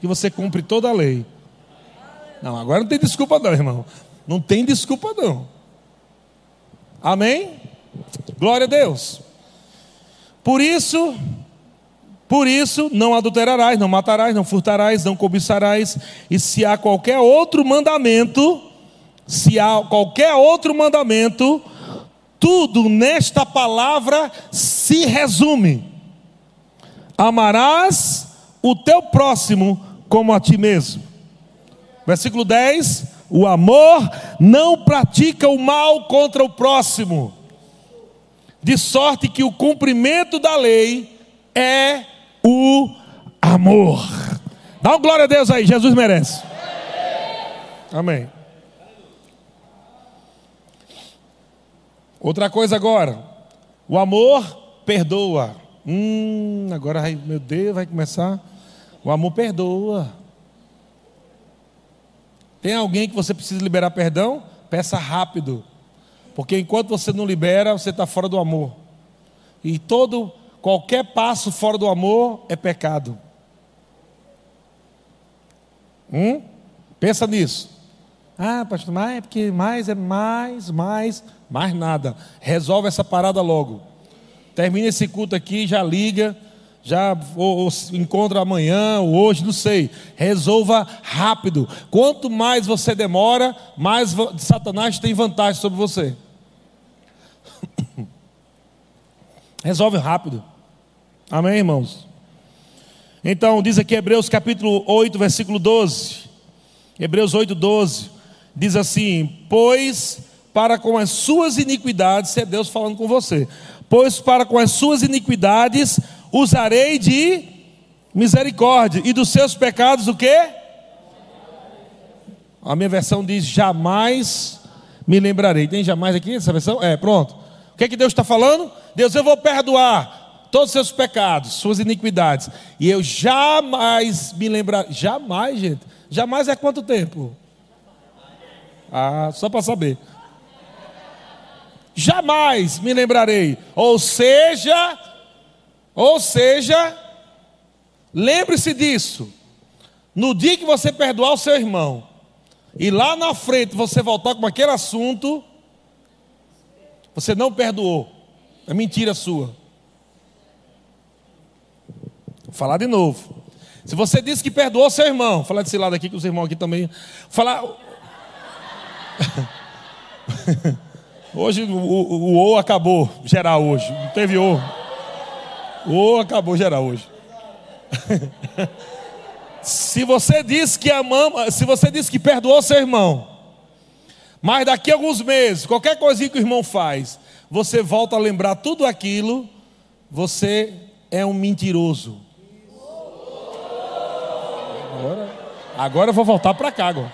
Que você cumpre toda a lei. Não, agora não tem desculpa, não, irmão. Não tem desculpa, não. Amém? Glória a Deus. Por isso, por isso, não adulterarás, não matarás, não furtarás, não cobiçarás, e se há qualquer outro mandamento, se há qualquer outro mandamento, tudo nesta palavra se resume: amarás o teu próximo como a ti mesmo. Versículo 10: o amor não pratica o mal contra o próximo, de sorte que o cumprimento da lei é o amor. Dá uma glória a Deus aí, Jesus merece. Amém. Outra coisa agora, o amor perdoa. Hum, agora, meu Deus, vai começar. O amor perdoa. Tem alguém que você precisa liberar perdão? Peça rápido. Porque enquanto você não libera, você está fora do amor. E todo Qualquer passo fora do amor é pecado. Hum? Pensa nisso. Ah, pastor, mas é porque mais é mais, mais, mais nada. Resolve essa parada logo. termina esse culto aqui, já liga, já ou, ou encontra amanhã ou hoje, não sei. Resolva rápido. Quanto mais você demora, mais Satanás tem vantagem sobre você. *coughs* Resolve rápido. Amém, irmãos? Então, diz aqui Hebreus capítulo 8, versículo 12. Hebreus 8, 12. Diz assim: Pois para com as suas iniquidades, é Deus falando com você, pois para com as suas iniquidades usarei de misericórdia, e dos seus pecados o quê? A minha versão diz: jamais me lembrarei. Tem jamais aqui essa versão? É, pronto. O que é que Deus está falando? Deus, eu vou perdoar todos os seus pecados, suas iniquidades, e eu jamais me lembrar, jamais, gente, jamais é quanto tempo? Ah, só para saber. Jamais me lembrarei. Ou seja, ou seja, lembre-se disso. No dia que você perdoar o seu irmão, e lá na frente você voltar com aquele assunto, você não perdoou. É mentira sua. Vou falar de novo. Se você disse que perdoou seu irmão, falar desse lado aqui que os irmãos aqui também. Falar. *laughs* hoje o, o, o acabou geral hoje. Não teve. O O acabou geral hoje. *laughs* se você disse que amamos, se você disse que perdoou seu irmão, mas daqui a alguns meses, qualquer coisinha que o irmão faz, você volta a lembrar tudo aquilo, você é um mentiroso. Agora, eu vou voltar para cá agora.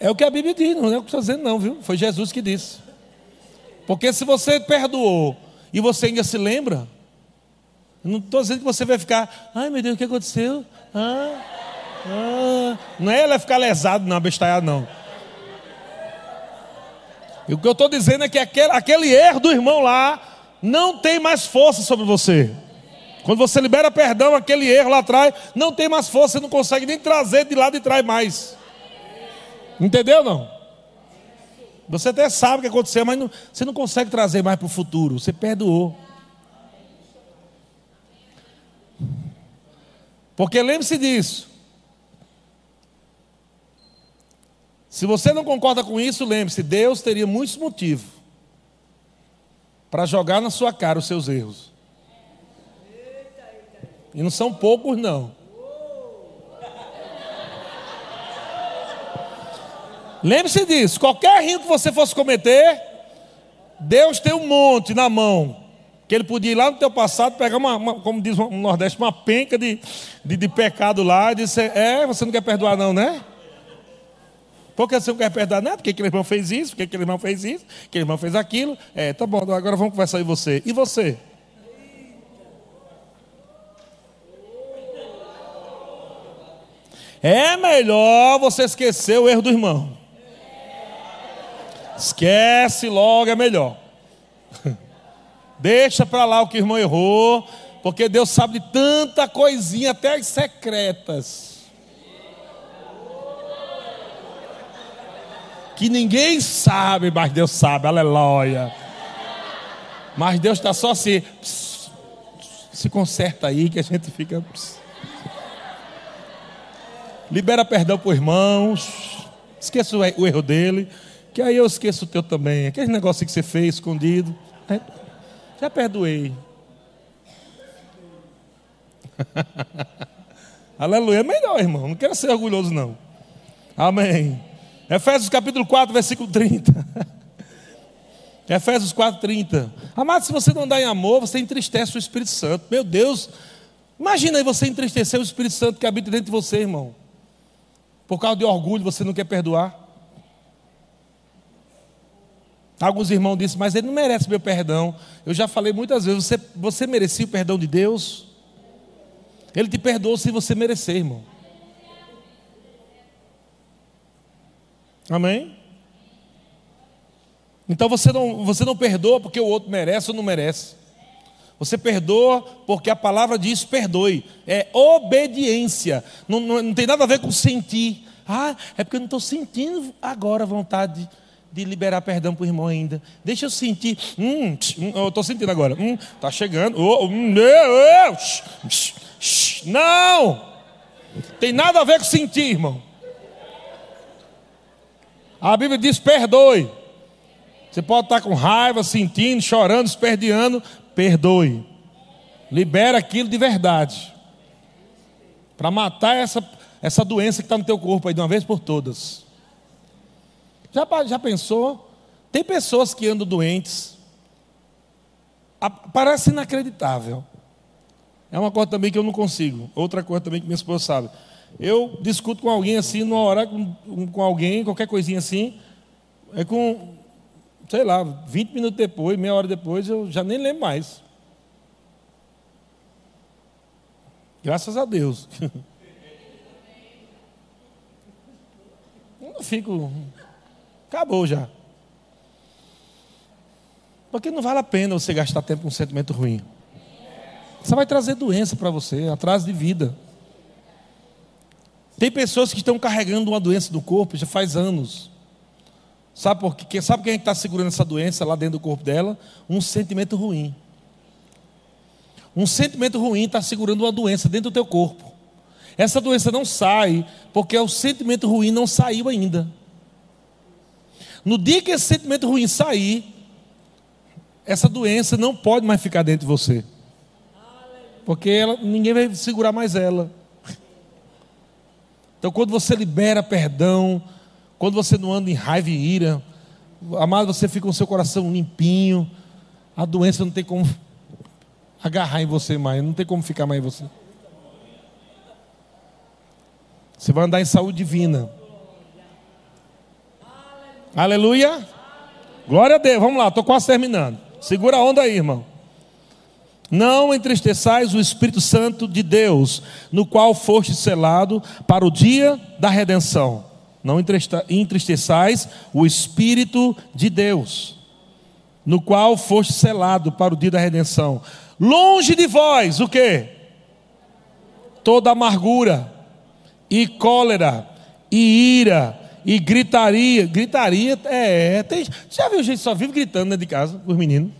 É o que a Bíblia diz, não é o que estou dizendo, não, viu? Foi Jesus que disse. Porque se você perdoou e você ainda se lembra, não estou dizendo que você vai ficar, ai meu Deus, o que aconteceu? Ah, ah. Não é ela ficar lesado, não, bestalhado, não. E o que eu estou dizendo é que aquele, aquele erro do irmão lá não tem mais força sobre você. Quando você libera perdão, aquele erro lá atrás não tem mais força, você não consegue nem trazer de lá de trás mais. Entendeu não? Você até sabe o que aconteceu, mas não, você não consegue trazer mais para o futuro. Você perdoou. Porque lembre-se disso. Se você não concorda com isso, lembre-se, Deus teria muitos motivos para jogar na sua cara os seus erros. E não são poucos, não. Lembre-se disso: qualquer rio que você fosse cometer, Deus tem um monte na mão. Que ele podia ir lá no teu passado, pegar uma, uma como diz no Nordeste, uma penca de, de, de, pecado lá e dizer: É, você não quer perdoar, não, né? Por que você não quer perdoar? Não, porque aquele irmão fez isso, porque aquele irmão fez isso, aquele irmão fez aquilo. É, tá bom, agora vamos conversar em você. E você? É melhor você esquecer o erro do irmão. Esquece logo, é melhor. *laughs* Deixa para lá o que o irmão errou, porque Deus sabe de tanta coisinha, até as secretas. Que ninguém sabe, mas Deus sabe, aleluia. Mas Deus está só assim, se conserta aí que a gente fica. Libera perdão para os irmãos. Esqueça o erro dele. Que aí eu esqueço o teu também. Aquele negócio que você fez escondido. É, já perdoei. *laughs* Aleluia. É melhor, irmão. Não quero ser orgulhoso, não. Amém. Efésios capítulo 4, versículo 30. *laughs* Efésios 4, 30. Amado, se você não dá em amor, você entristece o Espírito Santo. Meu Deus. Imagina aí você entristecer o Espírito Santo que habita dentro de você, irmão. Por causa de orgulho, você não quer perdoar. Alguns irmãos disseram, mas ele não merece meu perdão. Eu já falei muitas vezes, você, você merecia o perdão de Deus? Ele te perdoou se você merecer, irmão. Amém? Então você não, você não perdoa porque o outro merece ou não merece. Você perdoa porque a palavra diz perdoe. É obediência. Não, não, não tem nada a ver com sentir. Ah, é porque eu não estou sentindo agora vontade de liberar perdão para o irmão ainda. Deixa eu sentir. Hum, hum eu estou sentindo agora. Hum, tá chegando. Oh, hum, não! Tem nada a ver com sentir, irmão. A Bíblia diz: perdoe. Você pode estar com raiva, sentindo, chorando, esperdeando. Perdoe. Libera aquilo de verdade. Para matar essa, essa doença que está no teu corpo aí de uma vez por todas. Já, já pensou? Tem pessoas que andam doentes. Parece inacreditável. É uma coisa também que eu não consigo. Outra coisa também que minha esposa sabe. Eu discuto com alguém assim, numa hora com, com alguém, qualquer coisinha assim. É com, sei lá, 20 minutos depois, meia hora depois, eu já nem lembro mais. Graças a Deus. *laughs* Eu não fico. Acabou já. Porque não vale a pena você gastar tempo com um sentimento ruim. Você vai trazer doença para você, atraso de vida. Tem pessoas que estão carregando uma doença do corpo já faz anos. Sabe por quê? Sabe quem é está segurando essa doença lá dentro do corpo dela? Um sentimento ruim. Um sentimento ruim está segurando uma doença dentro do teu corpo. Essa doença não sai porque o sentimento ruim não saiu ainda. No dia que esse sentimento ruim sair, essa doença não pode mais ficar dentro de você. Porque ela, ninguém vai segurar mais ela. Então, quando você libera perdão, quando você não anda em raiva e ira, amado, você fica com seu coração limpinho, a doença não tem como agarrar em você mais, não tem como ficar mais em você. Você vai andar em saúde divina. Aleluia. Glória a Deus. Vamos lá, estou quase terminando. Segura a onda aí, irmão. Não entristeçais o Espírito Santo de Deus, no qual foste selado para o dia da redenção. Não entristeçais o Espírito de Deus, no qual foste selado para o dia da redenção. Longe de vós, o que? Toda amargura, e cólera, e ira, e gritaria. Gritaria é. Tem, já viu gente só vive gritando dentro de casa, os meninos?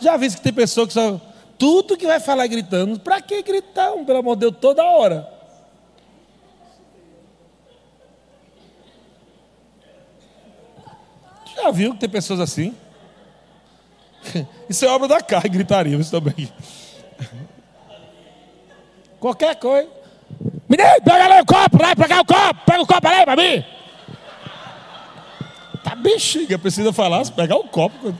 Já viu que tem pessoa que só. Tudo que vai falar é gritando. Para que gritar, pelo amor de Deus, toda hora? Já viu que tem pessoas assim? *laughs* Isso é obra da carne, gritaria, isso também. Qualquer coisa. Menino, pega ali o copo, vai pegar o copo, pega o copo ali para mim. Tá bexiga, precisa falar, se pegar o copo.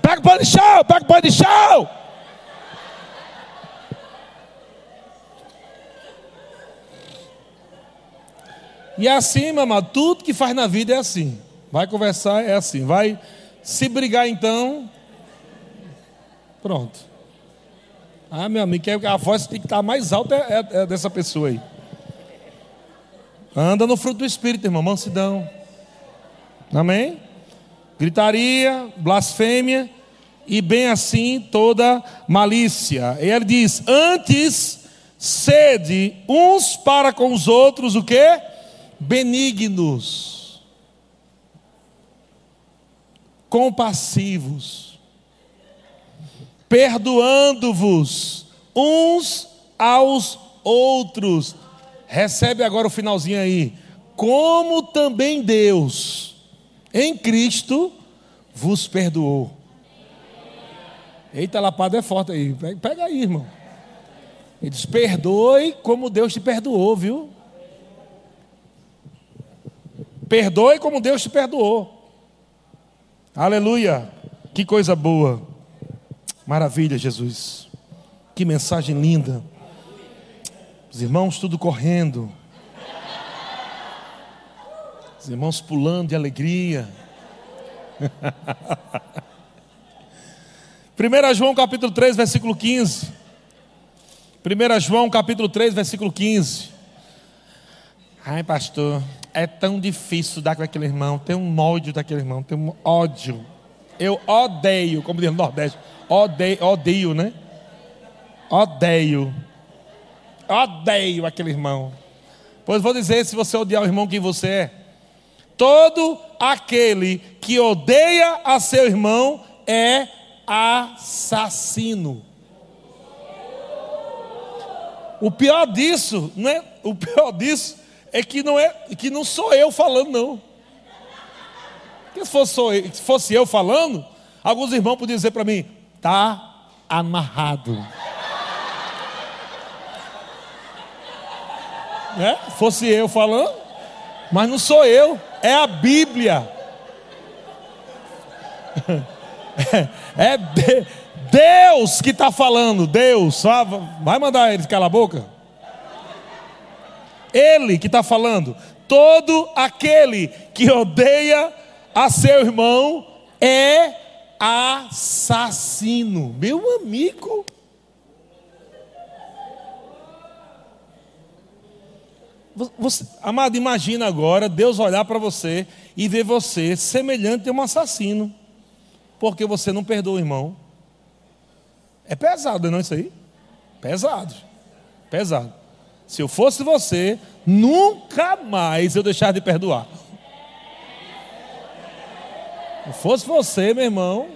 Pega o pão de chão, pega o pão de chão. E é assim, mamãe, tudo que faz na vida é assim. Vai conversar, é assim. Vai se brigar então. Pronto. Ah, meu amigo, a voz tem que estar mais alta é, é, é dessa pessoa aí. Anda no fruto do Espírito, irmão, mansidão. Amém? Gritaria, blasfêmia e bem assim toda malícia. E ele diz: Antes sede uns para com os outros o que? Benignos compassivos, perdoando-vos uns aos outros. Recebe agora o finalzinho aí. Como também Deus, em Cristo, vos perdoou. Eita, lapada é forte aí. Pega aí, irmão. Ele diz: perdoe como Deus te perdoou, viu? Perdoe como Deus te perdoou. Aleluia! Que coisa boa. Maravilha, Jesus. Que mensagem linda. Os irmãos tudo correndo. Os irmãos pulando de alegria. *laughs* 1 João capítulo 3, versículo 15. 1 João capítulo 3, versículo 15. Ai, pastor, é tão difícil dar com aquele irmão, tem um ódio daquele irmão, tem um ódio. Eu odeio, como diz no Nordeste, odeio, odeio, né? Odeio. Odeio aquele irmão. Pois vou dizer: se você odiar o irmão, quem você é? Todo aquele que odeia a seu irmão é assassino. O pior disso, não é? O pior disso é que não é que não sou eu falando não. Porque se fosse, se fosse eu falando, alguns irmãos podiam dizer para mim: tá amarrado. É? Fosse eu falando, mas não sou eu, é a Bíblia. *laughs* É, de, Deus que está falando, Deus, vai mandar ele calar a boca? Ele que está falando, todo aquele que odeia a seu irmão é assassino. Meu amigo. Você, amado, imagina agora Deus olhar para você e ver você semelhante a um assassino, porque você não perdoa o irmão. É pesado, não é isso aí? Pesado. Pesado. Se eu fosse você, nunca mais eu deixar de perdoar. Se fosse você, meu irmão,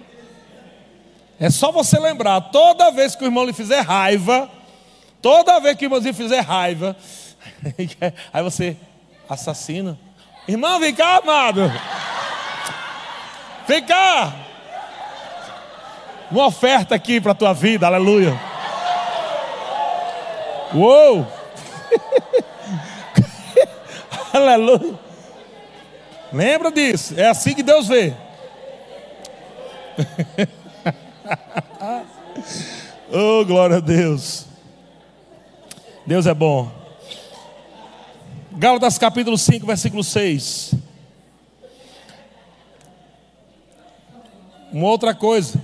é só você lembrar, toda vez que o irmão lhe fizer raiva, toda vez que o irmãozinho fizer raiva, *laughs* aí você assassina. Irmão, vem cá, amado. Vem cá. Uma oferta aqui para a tua vida, aleluia. Uou! *laughs* aleluia. Lembra disso? É assim que Deus vê. *laughs* oh, glória a Deus. Deus é bom. Gálatas capítulo 5, versículo 6. Uma outra coisa.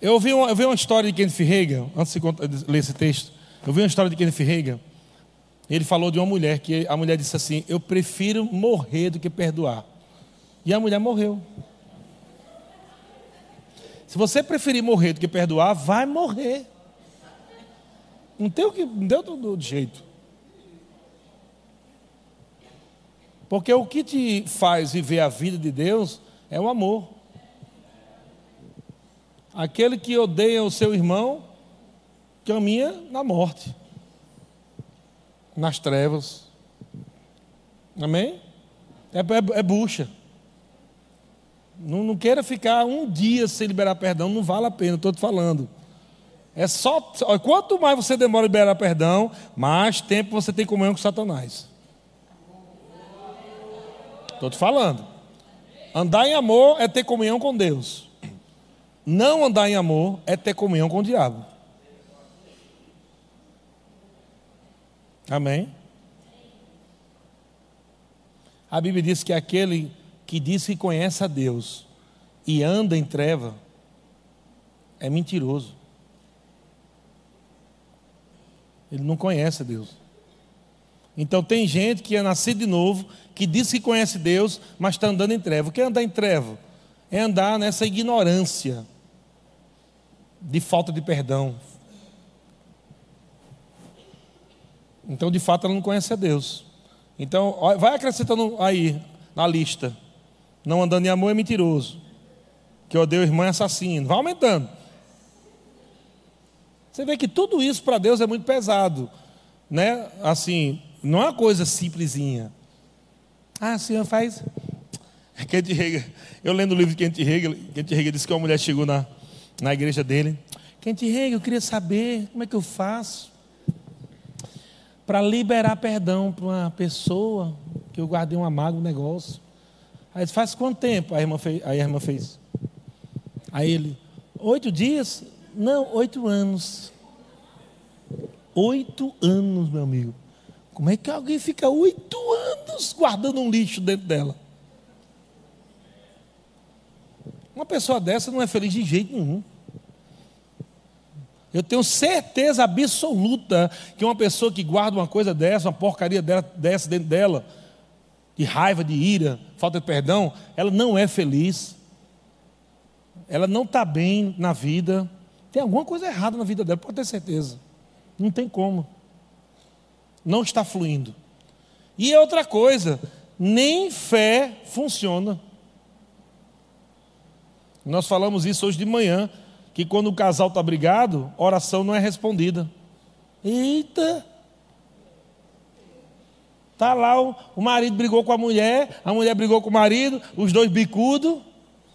Eu ouvi uma, eu vi uma história de Kenneth Reagan, antes de ler esse texto. Eu vi uma história de Kenneth Reagan. Ele falou de uma mulher que a mulher disse assim: Eu prefiro morrer do que perdoar. E a mulher morreu. Se você preferir morrer do que perdoar, vai morrer. Não tem o que, não deu todo jeito. Porque o que te faz viver a vida de Deus é o amor. Aquele que odeia o seu irmão caminha na morte, nas trevas. Amém? É, é, é bucha. Não, não, queira ficar um dia sem liberar perdão, não vale a pena, estou te falando. É só. Quanto mais você demora a liberar perdão, mais tempo você tem comunhão com Satanás. Estou te falando. Andar em amor é ter comunhão com Deus. Não andar em amor é ter comunhão com o diabo. Amém? A Bíblia diz que aquele que diz que conhece a Deus e anda em treva é mentiroso. Ele não conhece a Deus. Então tem gente que é nascido de novo, que diz que conhece Deus, mas está andando em treva. O que é andar em treva? É andar nessa ignorância de falta de perdão. Então, de fato, ela não conhece a Deus. Então, vai acrescentando aí na lista. Não andando em amor é mentiroso. Que odeia o irmão é assassino. Vai aumentando. Você vê que tudo isso para Deus é muito pesado. Né? Assim, não é uma coisa simplesinha. Ah, o senhor faz. *laughs* Kent Hegel, eu lendo o livro de Kent Hegel, Kent Hegel disse que uma mulher chegou na, na igreja dele. Kent Hegel, eu queria saber como é que eu faço para liberar perdão para uma pessoa que eu guardei um negócio. Aí ele faz quanto tempo? A irmã fez. Aí a irmã fez. Aí ele, oito dias? Não, oito anos. Oito anos, meu amigo. Como é que alguém fica oito anos guardando um lixo dentro dela? Uma pessoa dessa não é feliz de jeito nenhum. Eu tenho certeza absoluta que uma pessoa que guarda uma coisa dessa, uma porcaria dessa dentro dela, de raiva, de ira, falta de perdão, ela não é feliz. Ela não está bem na vida. Tem alguma coisa errada na vida dela, pode ter certeza. Não tem como. Não está fluindo. E é outra coisa, nem fé funciona. Nós falamos isso hoje de manhã, que quando o casal está brigado, oração não é respondida. Eita! Tá lá, o, o marido brigou com a mulher, a mulher brigou com o marido, os dois bicudos.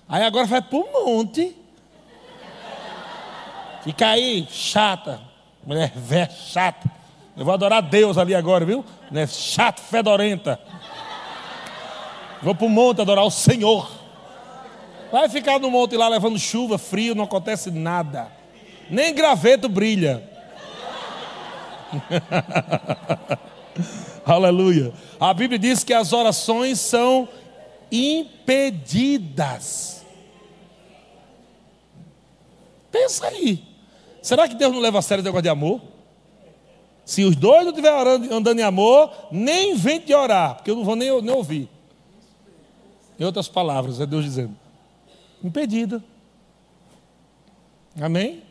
Aí agora vai para o monte. Fica aí, chata. Mulher velha, chata. Eu vou adorar Deus ali agora, viu? Né? Chata, fedorenta. Vou para o monte adorar o Senhor. Vai ficar no monte lá levando chuva, frio, não acontece nada. Nem graveto brilha. *laughs* Aleluia. A Bíblia diz que as orações são impedidas. Pensa aí. Será que Deus não leva a sério o negócio de amor? Se os dois não estiverem andando em amor, nem invente de orar, porque eu não vou nem, nem ouvir. Em outras palavras, é Deus dizendo: impedida. Amém?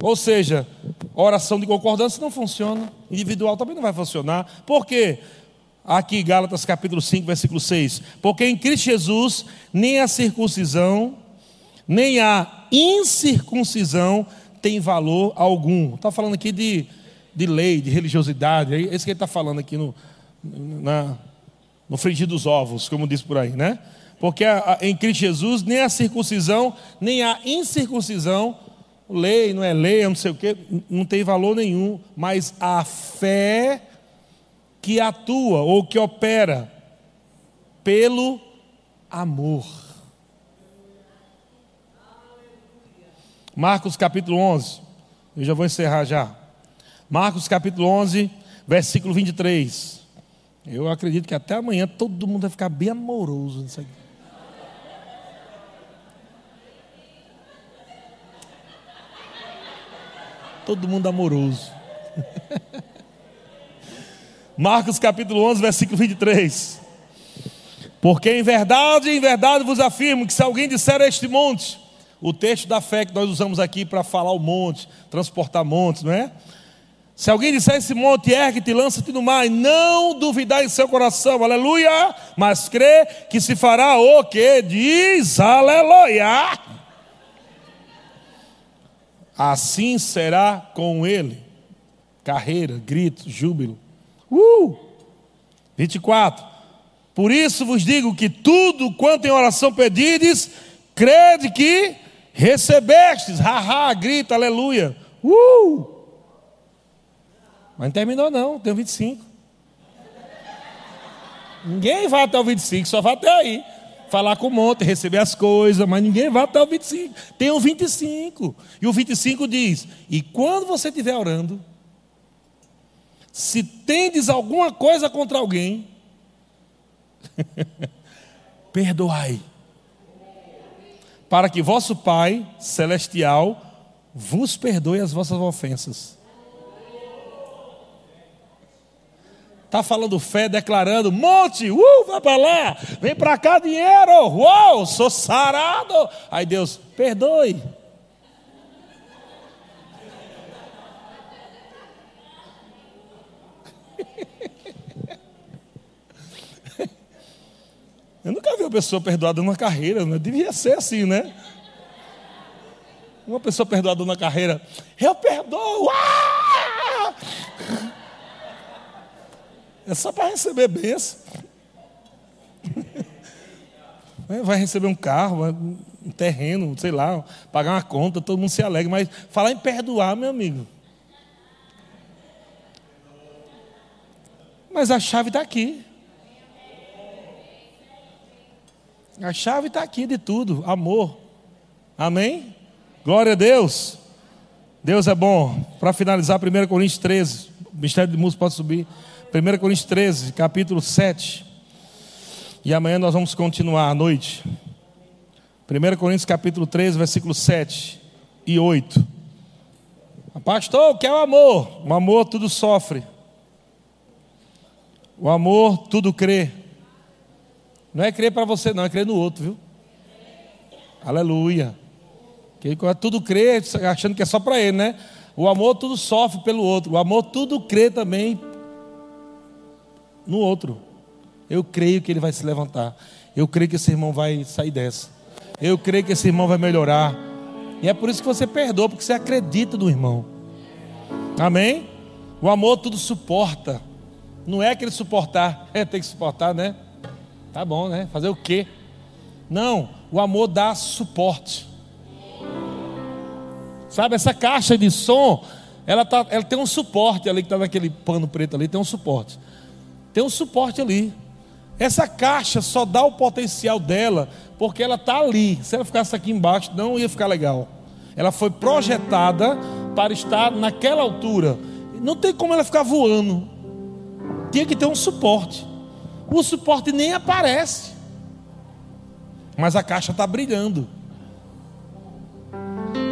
Ou seja, oração de concordância não funciona, individual também não vai funcionar. Por quê? Aqui, Gálatas capítulo 5, versículo 6. Porque em Cristo Jesus, nem a circuncisão, nem a incircuncisão tem valor algum. Está falando aqui de, de lei, de religiosidade, é isso que ele está falando aqui no, na, no frigir dos ovos, como diz por aí, né? Porque em Cristo Jesus, nem a circuncisão, nem a incircuncisão, lei, não é lei, não sei o quê, não tem valor nenhum, mas a fé que atua ou que opera pelo amor. Marcos capítulo 11. Eu já vou encerrar já. Marcos capítulo 11, versículo 23. Eu acredito que até amanhã todo mundo vai ficar bem amoroso nisso aqui. Todo mundo amoroso. *laughs* Marcos capítulo 11, versículo 23. Porque em verdade, em verdade vos afirmo que se alguém disser a este monte, o texto da fé que nós usamos aqui para falar o monte, transportar montes, não é? Se alguém disser esse monte, ergue-te, lança-te no mar, e não duvidar em seu coração, aleluia, mas crê que se fará o que diz, aleluia. Assim será com ele. Carreira, grito, júbilo. Uh! 24. Por isso vos digo que tudo quanto em oração pedides, crede que Recebestes, haha, grita, aleluia. Uh! Mas não terminou não, tem o 25. Ninguém vai até o 25, só vai até aí. Falar com o monte, receber as coisas, mas ninguém vai até o 25. Tem o 25. E o 25 diz: E quando você estiver orando, se tendes alguma coisa contra alguém, *laughs* perdoai para que vosso Pai celestial vos perdoe as vossas ofensas. Está falando fé, declarando: monte, uh, vai para lá, vem para cá dinheiro, uau, sou sarado. Aí Deus, perdoe. *laughs* Eu nunca vi uma pessoa perdoada numa carreira, né? devia ser assim, né? Uma pessoa perdoada na carreira, eu perdoo! Ah! É só para receber bênção. *laughs* É, vai receber um carro, um terreno, sei lá, pagar uma conta, todo mundo se alegra, mas falar em perdoar, meu amigo. Mas a chave está aqui. A chave está aqui de tudo: amor. Amém? Glória a Deus. Deus é bom. Para finalizar, 1 Coríntios 13. O Ministério de Música pode subir. 1 Coríntios 13, capítulo 7. E amanhã nós vamos continuar à noite. 1 Coríntios capítulo 13, versículo 7 e 8. Pastor, o que é o amor? O amor tudo sofre. O amor tudo crê. Não é crer para você, não, é crer no outro, viu? Aleluia. Que tudo crer, achando que é só para ele, né? O amor tudo sofre pelo outro. O amor tudo crê também no outro. Eu creio que ele vai se levantar. Eu creio que esse irmão vai sair dessa. Eu creio que esse irmão vai melhorar. E é por isso que você perdoa, porque você acredita no irmão. Amém? O amor tudo suporta. Não é aquele suportar, *laughs* é ter que suportar, né? Tá bom, né? Fazer o quê? Não, o amor dá suporte. Sabe, essa caixa de som, ela, tá, ela tem um suporte ali que está naquele pano preto ali, tem um suporte. Tem um suporte ali. Essa caixa só dá o potencial dela porque ela está ali. Se ela ficasse aqui embaixo, não ia ficar legal. Ela foi projetada para estar naquela altura. Não tem como ela ficar voando. Tinha que ter um suporte. O suporte nem aparece. Mas a caixa está brilhando.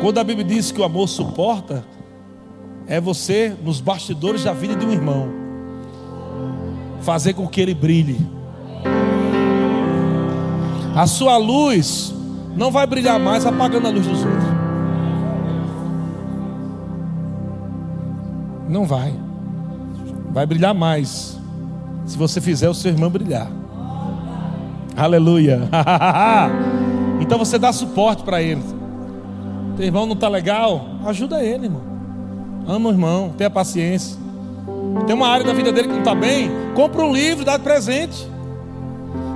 Quando a Bíblia diz que o amor suporta, é você, nos bastidores da vida de um irmão, fazer com que ele brilhe. A sua luz não vai brilhar mais apagando a luz dos outros. Não vai. Vai brilhar mais se você fizer o seu irmão brilhar. Aleluia. *laughs* então você dá suporte para ele. Teu irmão não está legal? Ajuda ele, irmão. Ama o irmão, tenha paciência. Tem uma área da vida dele que não está bem? Compra um livro, dá de presente.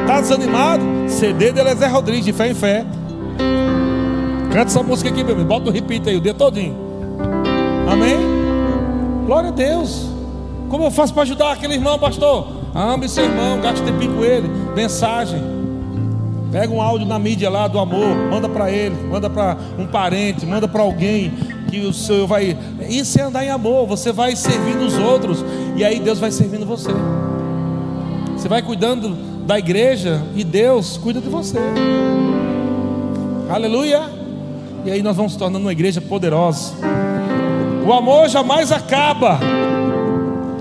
Está desanimado? CD de Eliezer Rodrigues, de fé em fé. Canta essa música aqui, bebê. Bota o repeat aí o dia todinho. Amém? Glória a Deus. Como eu faço para ajudar aquele irmão, pastor? Ame seu irmão, gaste tempinho com ele. Mensagem. Pega um áudio na mídia lá do amor, manda para ele, manda para um parente, manda para alguém que o Senhor vai. Isso é andar em amor. Você vai servindo os outros e aí Deus vai servindo você. Você vai cuidando da igreja e Deus cuida de você. Aleluia. E aí nós vamos se tornando uma igreja poderosa. O amor jamais acaba.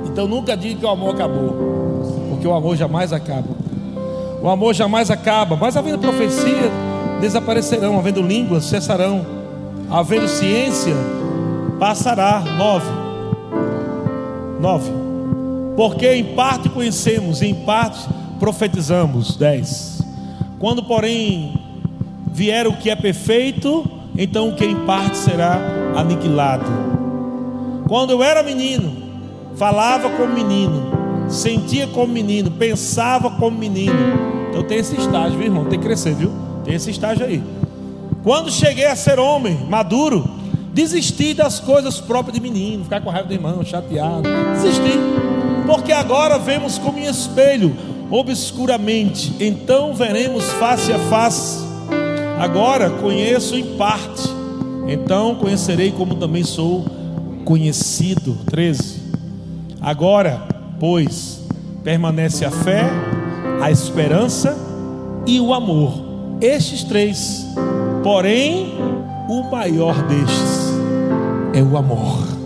Então nunca diga que o amor acabou, porque o amor jamais acaba. O amor jamais acaba, mas havendo profecia, desaparecerão, havendo línguas, cessarão, havendo ciência, passará. Nove. Nove. Porque em parte conhecemos, em parte profetizamos. Dez. Quando, porém, vier o que é perfeito, então o que em parte será aniquilado. Quando eu era menino, falava como menino, sentia como menino, pensava como menino. Então tem esse estágio, viu, irmão? Tem que crescer, viu? Tem esse estágio aí. Quando cheguei a ser homem, maduro, desisti das coisas próprias de menino, ficar com raiva do irmão, chateado. Desisti. Porque agora vemos como em espelho, obscuramente. Então veremos face a face. Agora conheço em parte. Então conhecerei como também sou conhecido. 13. Agora, pois, permanece a fé, a esperança e o amor. Estes três. Porém, o maior destes é o amor.